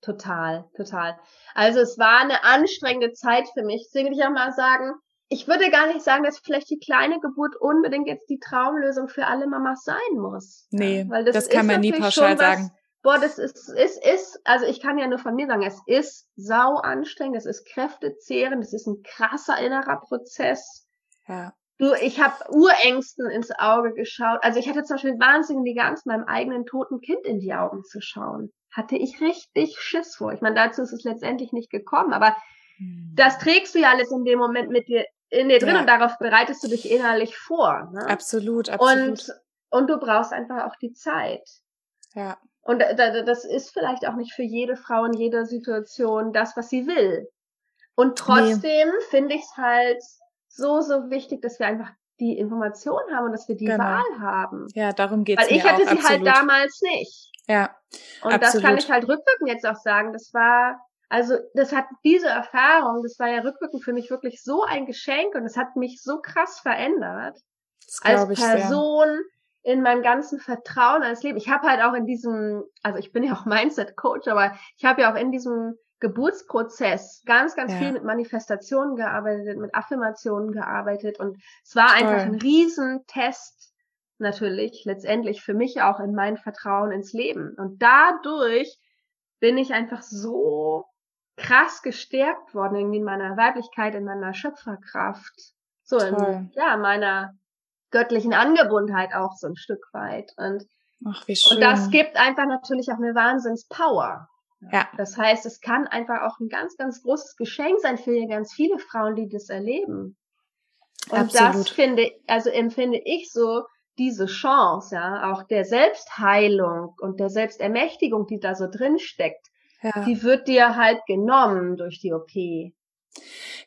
total, total. Also es war eine anstrengende Zeit für mich. Deswegen würde ich auch mal sagen, ich würde gar nicht sagen, dass vielleicht die kleine Geburt unbedingt jetzt die Traumlösung für alle Mamas sein muss. Nee, Ja, weil das, kann ist man nie pauschal was- sagen. Boah, das ist, ist, ist, also ich kann ja nur von mir sagen, es ist sau anstrengend, es ist kräftezehrend, es ist ein krasser innerer Prozess. Ja, Du, ich habe Urängsten ins Auge geschaut. Also ich hatte zum Beispiel wahnsinnige Angst, meinem eigenen toten Kind in die Augen zu schauen. Hatte ich richtig Schiss vor. Ich meine, dazu ist es letztendlich nicht gekommen, aber das trägst du ja alles in dem Moment mit dir in dir drin Ja. und darauf bereitest du dich innerlich vor. Ne? absolut, absolut. Und und du brauchst einfach auch die Zeit. Ja, Und da- da- das ist vielleicht auch nicht für jede Frau in jeder Situation das, was sie will. Und trotzdem finde ich es halt so, so wichtig, dass wir einfach die Information haben und dass wir die Genau. Wahl haben. ja, darum geht's Weil ich hatte auch, sie absolut. halt damals nicht. Ja, Und das kann Absolut. ich halt rückwirkend jetzt auch sagen. Das war, also das hat diese Erfahrung, das war ja rückwirkend für mich wirklich so ein Geschenk und es hat mich so krass verändert das als ich sehr. In meinem ganzen Vertrauen als Leben. Ich habe halt auch in diesem, also ich bin ja auch Mindset-Coach, aber ich habe ja auch in diesem Geburtsprozess ganz, ganz Ja. viel mit Manifestationen gearbeitet, mit Affirmationen gearbeitet und es war Toll. einfach ein Riesentest natürlich letztendlich für mich auch in mein Vertrauen ins Leben. Und dadurch bin ich einfach so krass gestärkt worden, irgendwie in meiner Weiblichkeit, in meiner Schöpferkraft. So in, ja, meiner göttlichen Angebundenheit auch so ein Stück weit. Und, Ach, wie schön. und das gibt einfach natürlich auch eine Wahnsinnspower. Ja. Das heißt, es kann einfach auch ein ganz, ganz großes Geschenk sein für ganz viele Frauen, die das erleben. Und das Absolut. finde, also empfinde ich so diese Chance, ja, auch der Selbstheilung und der Selbstermächtigung, die da so drin steckt, ja. die wird dir halt genommen durch die OP.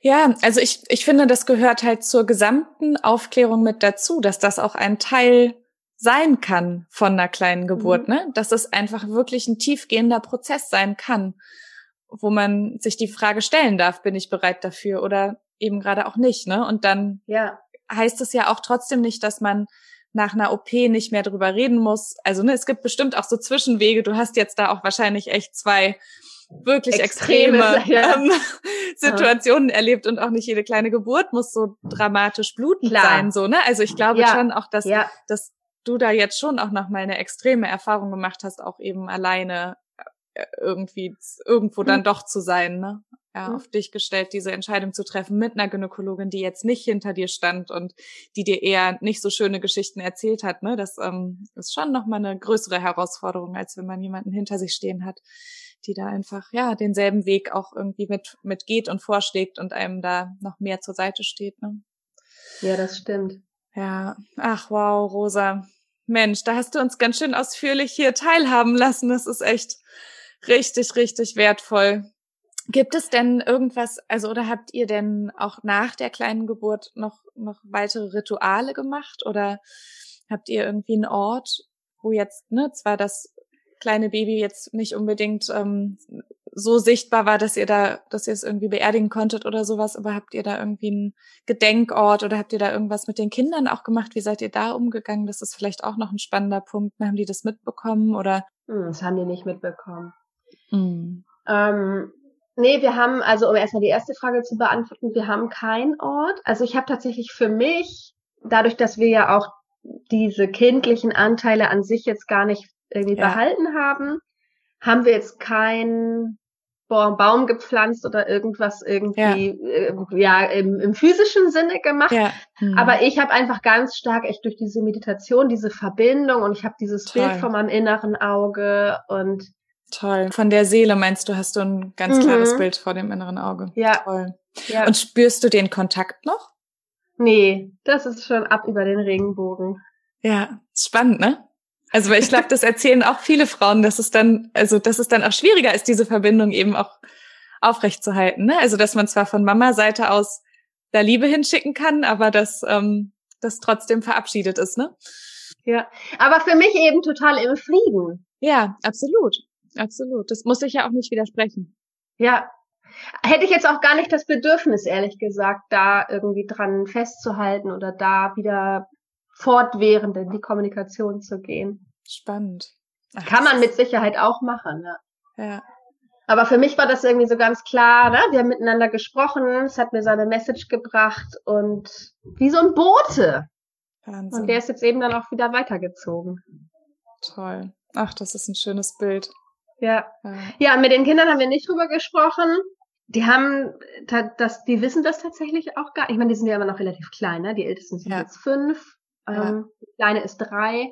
Ja, also ich, ich finde, das gehört halt zur gesamten Aufklärung mit dazu, dass das auch ein Teil sein kann von einer kleinen Geburt, Mhm. ne? Dass es einfach wirklich ein tiefgehender Prozess sein kann, wo man sich die Frage stellen darf, bin ich bereit dafür oder eben gerade auch nicht, ne? Und dann Ja, heißt es ja auch trotzdem nicht, dass man nach einer OP nicht mehr drüber reden muss. Also ne, es gibt bestimmt auch so Zwischenwege. Du hast jetzt da auch wahrscheinlich echt zwei wirklich extreme, Extreme, ja. ähm, Situationen erlebt und auch nicht jede kleine Geburt muss so dramatisch blutend Klar. sein, so ne? Also ich glaube Ja. schon auch, dass ja, dass du da jetzt schon auch noch mal eine extreme Erfahrung gemacht hast, auch eben alleine äh, irgendwie irgendwo dann Mhm. doch zu sein, ne? Ja, Mhm. auf dich gestellt, diese Entscheidung zu treffen mit einer Gynäkologin, die jetzt nicht hinter dir stand und die dir eher nicht so schöne Geschichten erzählt hat, ne? Das ähm, ist schon noch mal eine größere Herausforderung, als wenn man jemanden hinter sich stehen hat, die da einfach ja denselben Weg auch irgendwie mit mit geht und vorschlägt und einem da noch mehr zur Seite steht, ne? ja, das stimmt. Ja, ach wow, Rosa. Mensch, da hast du uns ganz schön ausführlich hier teilhaben lassen. Das ist echt richtig, richtig wertvoll. Gibt es denn irgendwas, also oder habt ihr denn auch nach der kleinen Geburt noch, noch weitere Rituale gemacht oder habt ihr irgendwie einen Ort, wo jetzt, ne, zwar das kleine Baby jetzt nicht unbedingt ähm, so sichtbar war, dass ihr da, dass ihr es irgendwie beerdigen konntet oder sowas, aber habt ihr da irgendwie einen Gedenkort oder habt ihr da irgendwas mit den Kindern auch gemacht? Wie seid ihr da umgegangen? Das ist vielleicht auch noch ein spannender Punkt. Haben die das mitbekommen oder? Hm, das haben die nicht mitbekommen. Hm. Ähm, nee, wir haben, also um erstmal die erste Frage zu beantworten, wir haben keinen Ort. Also ich habe tatsächlich für mich, dadurch, dass wir ja auch diese kindlichen Anteile an sich jetzt gar nicht irgendwie Ja. behalten haben, haben wir jetzt keinen Ba- Baum gepflanzt oder irgendwas irgendwie äh, ja im, im physischen Sinne gemacht. Ja. Hm. Aber ich habe einfach ganz stark echt durch diese Meditation diese Verbindung und ich habe dieses Toll. Bild vor meinem inneren Auge und Toll. Von der Seele meinst du, hast du ein ganz Mhm. klares Bild vor dem inneren Auge. Ja. Toll. ja. Und spürst du den Kontakt noch? Nee, das ist schon ab über den Regenbogen. Ja, spannend, ne? Also ich glaube, das erzählen auch viele Frauen, dass es dann, also dass es dann auch schwieriger ist, diese Verbindung eben auch aufrechtzuhalten. Ne? Also dass man zwar von Mama-Seite aus da Liebe hinschicken kann, aber dass ähm, das trotzdem verabschiedet ist, ne? Ja, aber für mich eben total im Frieden. Ja, absolut, absolut. Das muss ich ja auch nicht widersprechen. Ja, hätte ich jetzt auch gar nicht das Bedürfnis, ehrlich gesagt, da irgendwie dran festzuhalten oder da wieder fortwährend in die Kommunikation zu gehen. Spannend. Ach, Kann man mit Sicherheit auch machen, ja. Ja. Aber für mich war das irgendwie so ganz klar, ne? wir haben miteinander gesprochen, es hat mir seine Message gebracht und wie so ein Bote. Wahnsinn. Und der ist jetzt eben dann auch wieder weitergezogen. Toll. Ach, das ist ein schönes Bild. Ja. ja. Mit den Kindern haben wir nicht drüber gesprochen. Die haben, das, die wissen das tatsächlich auch gar nicht. Ich meine, die sind ja immer noch relativ klein, ne? Die Ältesten sind ja. jetzt fünf. Ähm, die Kleine ist drei.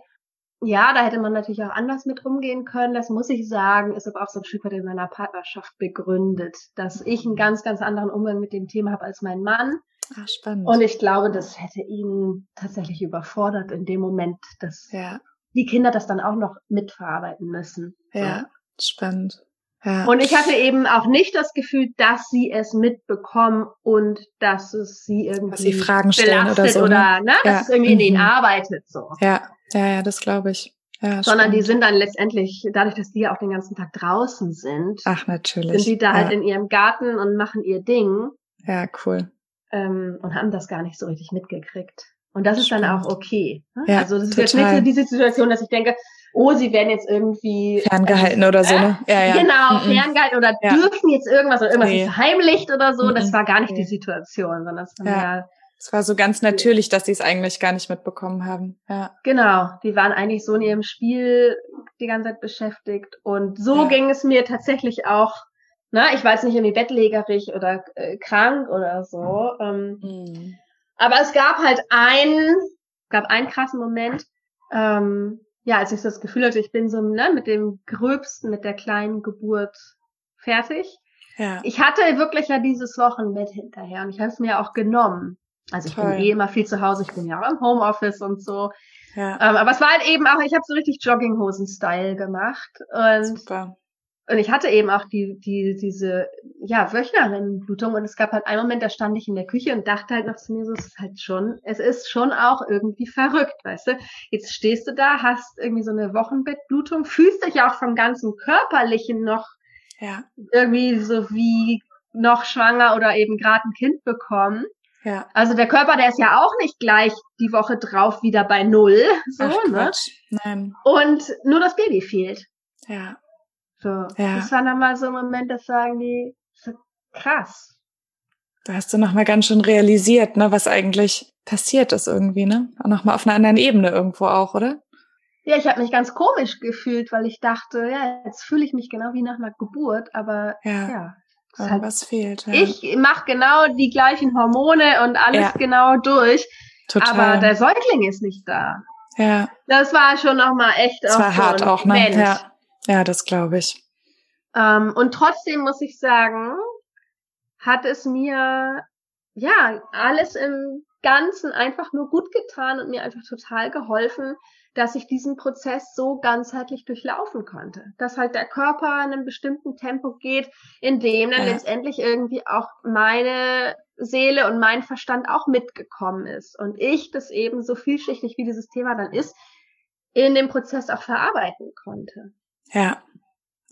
Ja, da hätte man natürlich auch anders mit umgehen können. Das muss ich sagen, ist aber auch so ein Stück weit in meiner Partnerschaft begründet, dass ich einen ganz, ganz anderen Umgang mit dem Thema habe als mein Mann. Ach, spannend. Und ich glaube, das hätte ihn tatsächlich überfordert in dem Moment, dass ja. die Kinder das dann auch noch mitverarbeiten müssen. Ja, so. spannend. Ja. Und ich hatte eben auch nicht das Gefühl, dass sie es mitbekommen und dass es sie irgendwie dass sie Fragen stellen oder so, ne? oder ne? dass ja. es irgendwie mhm. in ihnen mhm. arbeitet so. Ja, ja, ja, das glaube ich. Ja, Sondern spannend. die sind dann letztendlich, dadurch, dass die ja auch den ganzen Tag draußen sind, ach natürlich, sind die da halt halt in ihrem Garten und machen ihr Ding. Ja, cool. Ähm, und haben das gar nicht so richtig mitgekriegt. Und das ist Spannend. dann auch okay. Ne? Ja, also das ist total. jetzt nicht so diese Situation, dass ich denke, oh, sie werden jetzt irgendwie ferngehalten oder so, ne? Ja, ja. Genau, mhm. ferngehalten oder ja. dürfen jetzt irgendwas oder irgendwas nee. verheimlicht oder so. Mhm. Das war gar nicht die Situation, sondern es war ja. Es war so ganz natürlich, dass sie es eigentlich gar nicht mitbekommen haben. Ja. Genau, die waren eigentlich so in ihrem Spiel die ganze Zeit beschäftigt und so ja. ging es mir tatsächlich auch. Na, ich war jetzt nicht irgendwie bettlägerig oder äh, krank oder so. Ähm, mhm. Aber es gab halt einen, gab einen krassen Moment, ähm, ja, als ich so das Gefühl hatte, ich bin so ne, mit dem Gröbsten, mit der kleinen Geburt fertig. Ja. Ich hatte wirklich ja dieses Wochenbett hinterher und ich habe es mir auch genommen. Also ich Toll. bin eh immer viel zu Hause, ich bin ja auch im Homeoffice und so. Ja. Ähm, aber es war halt eben auch, ich habe so richtig Jogginghosen-Style gemacht. Und Super. Und ich hatte eben auch die, die, diese, ja, Wöchnerinnenblutung und es gab halt einen Moment, da stand ich in der Küche und dachte halt noch zu mir so, es ist halt schon, es ist schon auch irgendwie verrückt, weißt du? Jetzt stehst du da, hast irgendwie so eine Wochenbettblutung, fühlst dich auch vom ganzen Körperlichen noch ja. irgendwie so wie noch schwanger oder eben gerade ein Kind bekommen. Ja. Also der Körper, der ist ja auch nicht gleich die Woche drauf wieder bei Null, so, Ach, ne? Nein. Und nur das Baby fehlt. Ja. So, ja. das war dann mal so ein Moment, das sagen die, so krass. Da hast du nochmal ganz schön realisiert, ne, was eigentlich passiert ist irgendwie, ne? Auch nochmal auf einer anderen Ebene irgendwo auch, oder? Ja, ich habe mich ganz komisch gefühlt, weil ich dachte, ja, jetzt fühle ich mich genau wie nach einer Geburt, aber ja, ja halt, was fehlt. Ja. Ich mache genau die gleichen Hormone und alles ja. genau durch, Total. aber der Säugling ist nicht da. Ja. Das war schon nochmal echt das war so hart auch, ne? Mensch. Ja. Ja, das glaube ich. Ähm, und trotzdem muss ich sagen, hat es mir ja alles im Ganzen einfach nur gut getan und mir einfach total geholfen, dass ich diesen Prozess so ganzheitlich durchlaufen konnte. Dass halt der Körper in einem bestimmten Tempo geht, in dem dann ja. letztendlich irgendwie auch meine Seele und mein Verstand auch mitgekommen ist. Und ich das eben so vielschichtig wie dieses Thema dann ist, in dem Prozess auch verarbeiten konnte. Ja,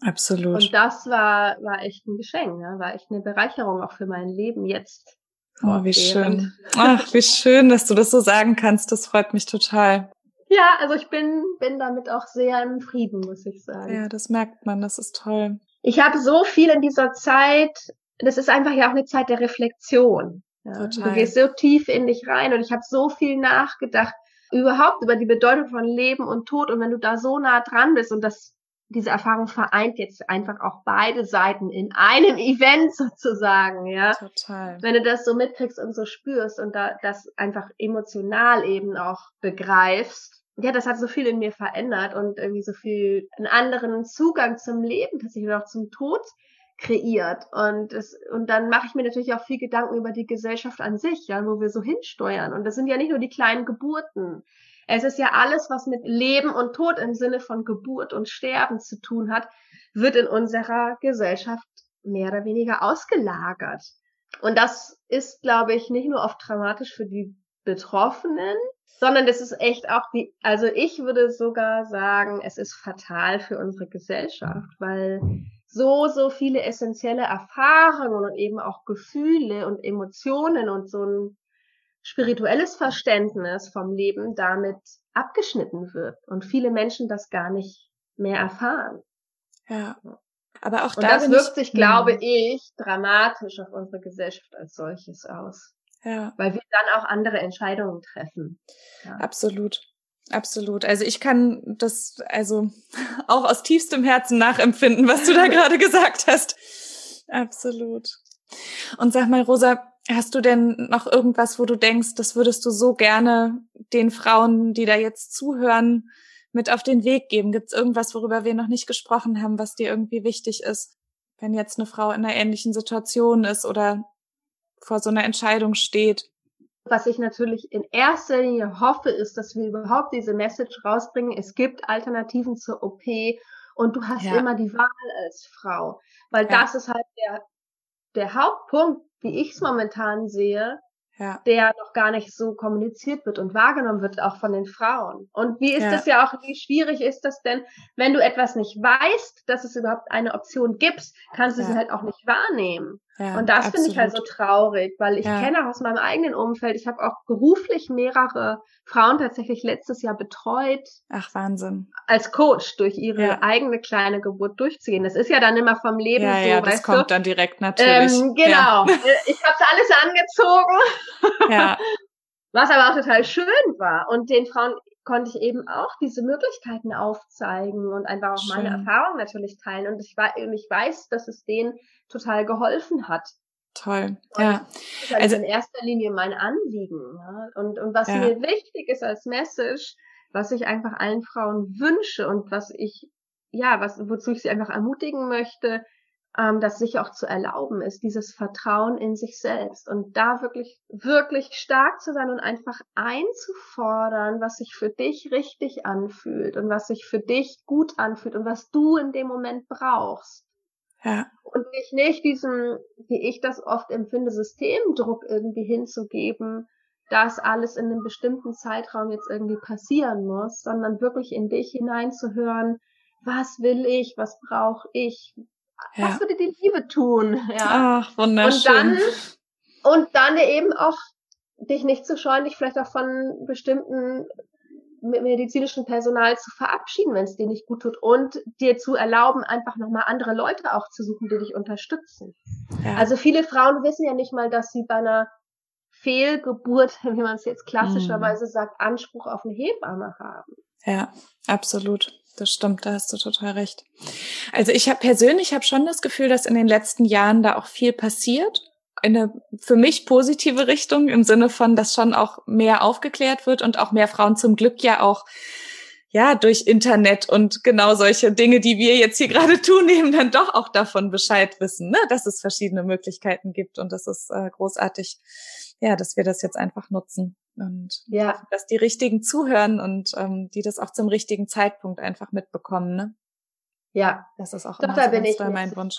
absolut. Und das war, war echt ein Geschenk, ne? war echt eine Bereicherung auch für mein Leben jetzt. Oh, wie schön. Ach, wie schön, dass du das so sagen kannst. Das freut mich total. Ja, also ich bin, bin damit auch sehr im Frieden, muss ich sagen. Ja, das merkt man, das ist toll. Ich habe so viel in dieser Zeit, das ist einfach ja auch eine Zeit der Reflexion. Ja. Total. Du gehst so tief in dich rein und ich habe so viel nachgedacht, überhaupt über die Bedeutung von Leben und Tod. Und wenn du da so nah dran bist und das diese Erfahrung vereint jetzt einfach auch beide Seiten in einem Event sozusagen, ja. Total. Wenn du das so mitkriegst und so spürst und da das einfach emotional eben auch begreifst, ja, das hat so viel in mir verändert und irgendwie so viel einen anderen Zugang zum Leben, tatsächlich auch zum Tod kreiert. Und es, und dann mache ich mir natürlich auch viel Gedanken über die Gesellschaft an sich, ja, wo wir so hinsteuern. Und das sind ja nicht nur die kleinen Geburten Es ist ja alles, was mit Leben und Tod im Sinne von Geburt und Sterben zu tun hat, wird in unserer Gesellschaft mehr oder weniger ausgelagert. Und das ist, glaube ich, nicht nur oft dramatisch für die Betroffenen, sondern das ist echt auch die, also ich würde sogar sagen, es ist fatal für unsere Gesellschaft, weil so, so viele essentielle Erfahrungen und eben auch Gefühle und Emotionen und so ein spirituelles Verständnis vom Leben damit abgeschnitten wird und viele Menschen das gar nicht mehr erfahren. Ja. Aber auch und da das wirkt ich, sich, glaube ich, dramatisch auf unsere Gesellschaft als solches aus. Ja. Weil wir dann auch andere Entscheidungen treffen. Ja. Absolut. Absolut. Also ich kann das also auch aus tiefstem Herzen nachempfinden, was du da gerade gesagt hast. Absolut. Und sag mal, Rosa, hast du denn noch irgendwas, wo du denkst, das würdest du so gerne den Frauen, die da jetzt zuhören, mit auf den Weg geben? Gibt es irgendwas, worüber wir noch nicht gesprochen haben, was dir irgendwie wichtig ist, wenn jetzt eine Frau in einer ähnlichen Situation ist oder vor so einer Entscheidung steht? Was ich natürlich in erster Linie hoffe, ist, dass wir überhaupt diese Message rausbringen. Es gibt Alternativen zur OP und du hast ja. immer die Wahl als Frau. Weil ja. das ist halt der, der Hauptpunkt, wie ich es momentan sehe, ja. der noch gar nicht so kommuniziert wird und wahrgenommen wird, auch von den Frauen. Und wie ist ja. das ja auch, wie schwierig ist das denn, wenn du etwas nicht weißt, dass es überhaupt eine Option gibt, kannst du ja. sie halt auch nicht wahrnehmen. Ja, und das finde ich halt so traurig, weil ich ja. kenne aus meinem eigenen Umfeld, ich habe auch beruflich mehrere Frauen tatsächlich letztes Jahr betreut. Ach, Wahnsinn. Als Coach durch ihre ja. eigene kleine Geburt durchzugehen. Das ist ja dann immer vom Leben ja, so. Ja, das kommt du? dann direkt natürlich. Ähm, genau. Ich habe alles angezogen. Ja. Was aber auch total schön war. Und den Frauen konnte ich eben auch diese Möglichkeiten aufzeigen und einfach auch Schön. meine Erfahrungen natürlich teilen. Und ich, und ich weiß, dass es denen total geholfen hat. Toll. Und ja. Das ist also in erster Linie mein Anliegen. Ja? Und, und was ja. mir wichtig ist als Message, was ich einfach allen Frauen wünsche und was ich, ja, was, wozu ich sie einfach ermutigen möchte, ähm, das sich auch zu erlauben ist, dieses Vertrauen in sich selbst und da wirklich, wirklich stark zu sein und einfach einzufordern, was sich für dich richtig anfühlt und was sich für dich gut anfühlt und was du in dem Moment brauchst. Ja. Und dich nicht diesem, wie ich das oft empfinde, Systemdruck irgendwie hinzugeben, dass alles in einem bestimmten Zeitraum jetzt irgendwie passieren muss, sondern wirklich in dich hineinzuhören, was will ich, was brauche ich, ja. was würde die Liebe tun? Ja. Ach, wunderschön. Und dann, und dann eben auch dich nicht zu scheuen, dich vielleicht auch von bestimmten medizinischen Personal zu verabschieden, wenn es dir nicht gut tut und dir zu erlauben, einfach nochmal andere Leute auch zu suchen, die dich unterstützen. Ja. Also viele Frauen wissen ja nicht mal, dass sie bei einer Fehlgeburt, wie man es jetzt klassischerweise mhm. sagt, Anspruch auf eine Hebamme haben. Ja, absolut. Das stimmt, da hast du total recht. Also ich habe persönlich habe schon das Gefühl, dass in den letzten Jahren da auch viel passiert. In eine für mich positive Richtung im Sinne von, dass schon auch mehr aufgeklärt wird und auch mehr Frauen zum Glück ja auch ja durch Internet und genau solche Dinge, die wir jetzt hier gerade tun, eben dann doch auch davon Bescheid wissen, ne? dass es verschiedene Möglichkeiten gibt und das ist äh, großartig, ja, dass wir das jetzt einfach nutzen und ja. dass die Richtigen zuhören und ähm, die das auch zum richtigen Zeitpunkt einfach mitbekommen. Ne? Ja, das ist auch Doch, immer so bin ich mein Wunsch.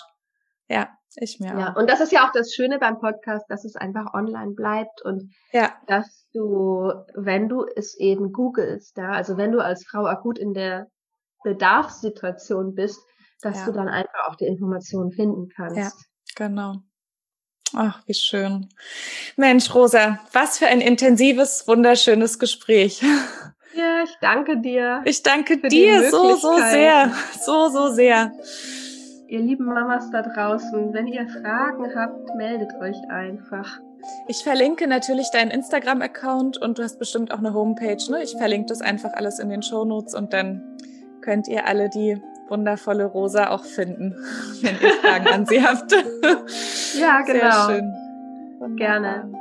Ja, ich mir ja. auch. Und das ist ja auch das Schöne beim Podcast, dass es einfach online bleibt und ja. dass du, wenn du es eben googelst, ja, also wenn du als Frau akut in der Bedarfssituation bist, dass ja. du dann einfach auch die Informationen finden kannst. Ja, genau. Ach, wie schön. Mensch, Rosa, was für ein intensives, wunderschönes Gespräch. Ja, ich danke dir. Ich danke dir so, so sehr. So, so sehr. Ihr lieben Mamas da draußen, wenn ihr Fragen habt, meldet euch einfach. Ich verlinke natürlich deinen Instagram-Account und du hast bestimmt auch eine Homepage. Ne? Ich verlinke das einfach alles in den Show Notes und dann könnt ihr alle die wundervolle Rosa auch finden, wenn ihr Fragen an sie habt. Ja, genau. Sehr schön. Wunderbar. Gerne.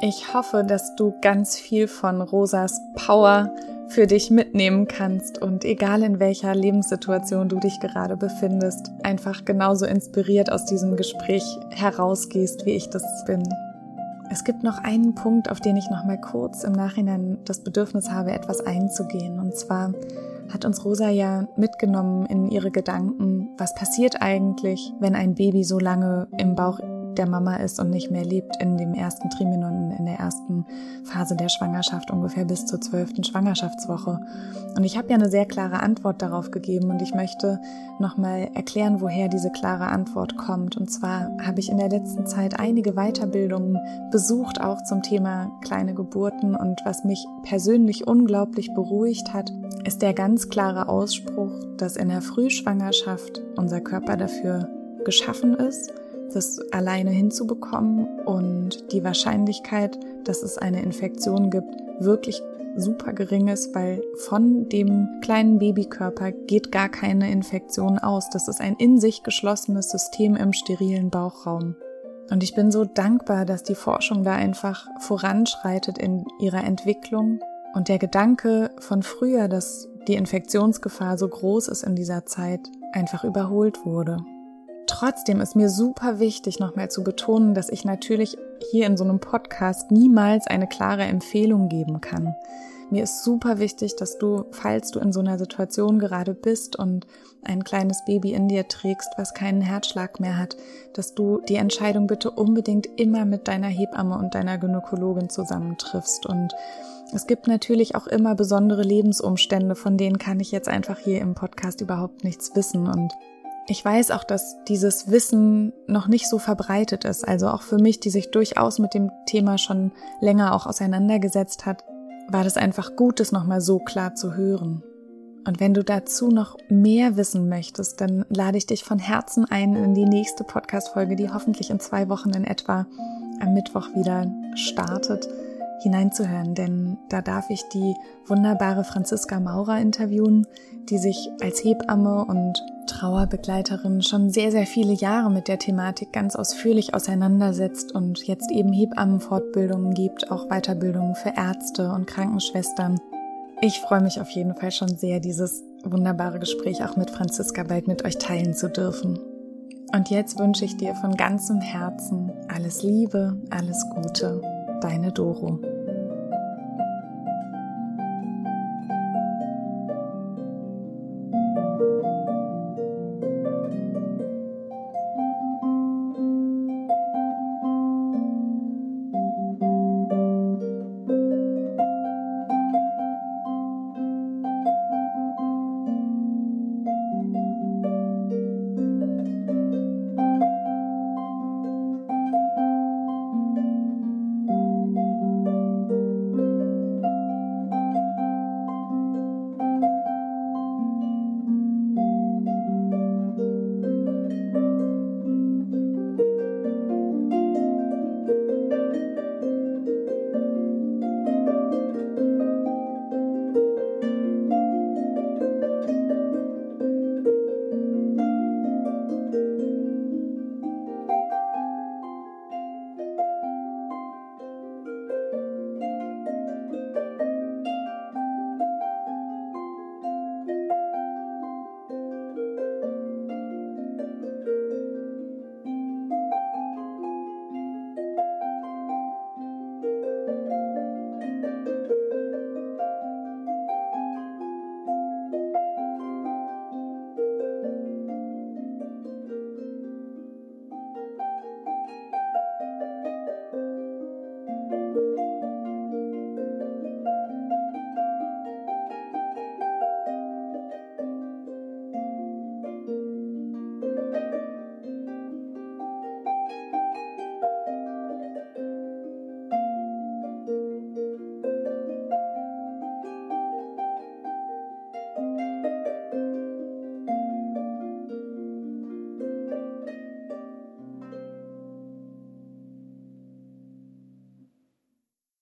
Ich hoffe, dass du ganz viel von Rosas Power für dich mitnehmen kannst und egal in welcher Lebenssituation du dich gerade befindest, einfach genauso inspiriert aus diesem Gespräch herausgehst, wie ich das bin. Es gibt noch einen Punkt, auf den ich noch mal kurz im Nachhinein das Bedürfnis habe, etwas einzugehen. Und zwar hat uns Rosa ja mitgenommen in ihre Gedanken, was passiert eigentlich, wenn ein Baby so lange im Bauch der Mama ist und nicht mehr lebt in dem ersten Triminon, in der ersten Phase der Schwangerschaft, ungefähr bis zur zwölften Schwangerschaftswoche. Und ich habe ja eine sehr klare Antwort darauf gegeben und ich möchte nochmal erklären, woher diese klare Antwort kommt. Und zwar habe ich in der letzten Zeit einige Weiterbildungen besucht, auch zum Thema kleine Geburten. Und was mich persönlich unglaublich beruhigt hat, ist der ganz klare Ausspruch, dass in der Frühschwangerschaft unser Körper dafür geschaffen ist, das alleine hinzubekommen und die Wahrscheinlichkeit, dass es eine Infektion gibt, wirklich super gering ist, weil von dem kleinen Babykörper geht gar keine Infektion aus. Das ist ein in sich geschlossenes System im sterilen Bauchraum. Und ich bin so dankbar, dass die Forschung da einfach voranschreitet in ihrer Entwicklung. Und der Gedanke von früher, dass die Infektionsgefahr so groß ist in dieser Zeit, einfach überholt wurde. Trotzdem ist mir super wichtig, nochmal zu betonen, dass ich natürlich hier in so einem Podcast niemals eine klare Empfehlung geben kann. Mir ist super wichtig, dass du, falls du in so einer Situation gerade bist und ein kleines Baby in dir trägst, was keinen Herzschlag mehr hat, dass du die Entscheidung bitte unbedingt immer mit deiner Hebamme und deiner Gynäkologin zusammentriffst. Und es gibt natürlich auch immer besondere Lebensumstände, von denen kann ich jetzt einfach hier im Podcast überhaupt nichts wissen. Und ich weiß auch, dass dieses Wissen noch nicht so verbreitet ist. Also auch für mich, die sich durchaus mit dem Thema schon länger auch auseinandergesetzt hat, war das einfach gut, es nochmal so klar zu hören. Und wenn du dazu noch mehr wissen möchtest, dann lade ich dich von Herzen ein in die nächste Podcast-Folge, die hoffentlich in zwei Wochen in etwa am Mittwoch wieder startet hineinzuhören, denn da darf ich die wunderbare Franziska Maurer interviewen, die sich als Hebamme und Trauerbegleiterin schon sehr, sehr viele Jahre mit der Thematik ganz ausführlich auseinandersetzt und jetzt eben Hebammenfortbildungen gibt, auch Weiterbildungen für Ärzte und Krankenschwestern. Ich freue mich auf jeden Fall schon sehr, dieses wunderbare Gespräch auch mit Franziska bald mit euch teilen zu dürfen. Und jetzt wünsche ich dir von ganzem Herzen alles Liebe, alles Gute deine Doro.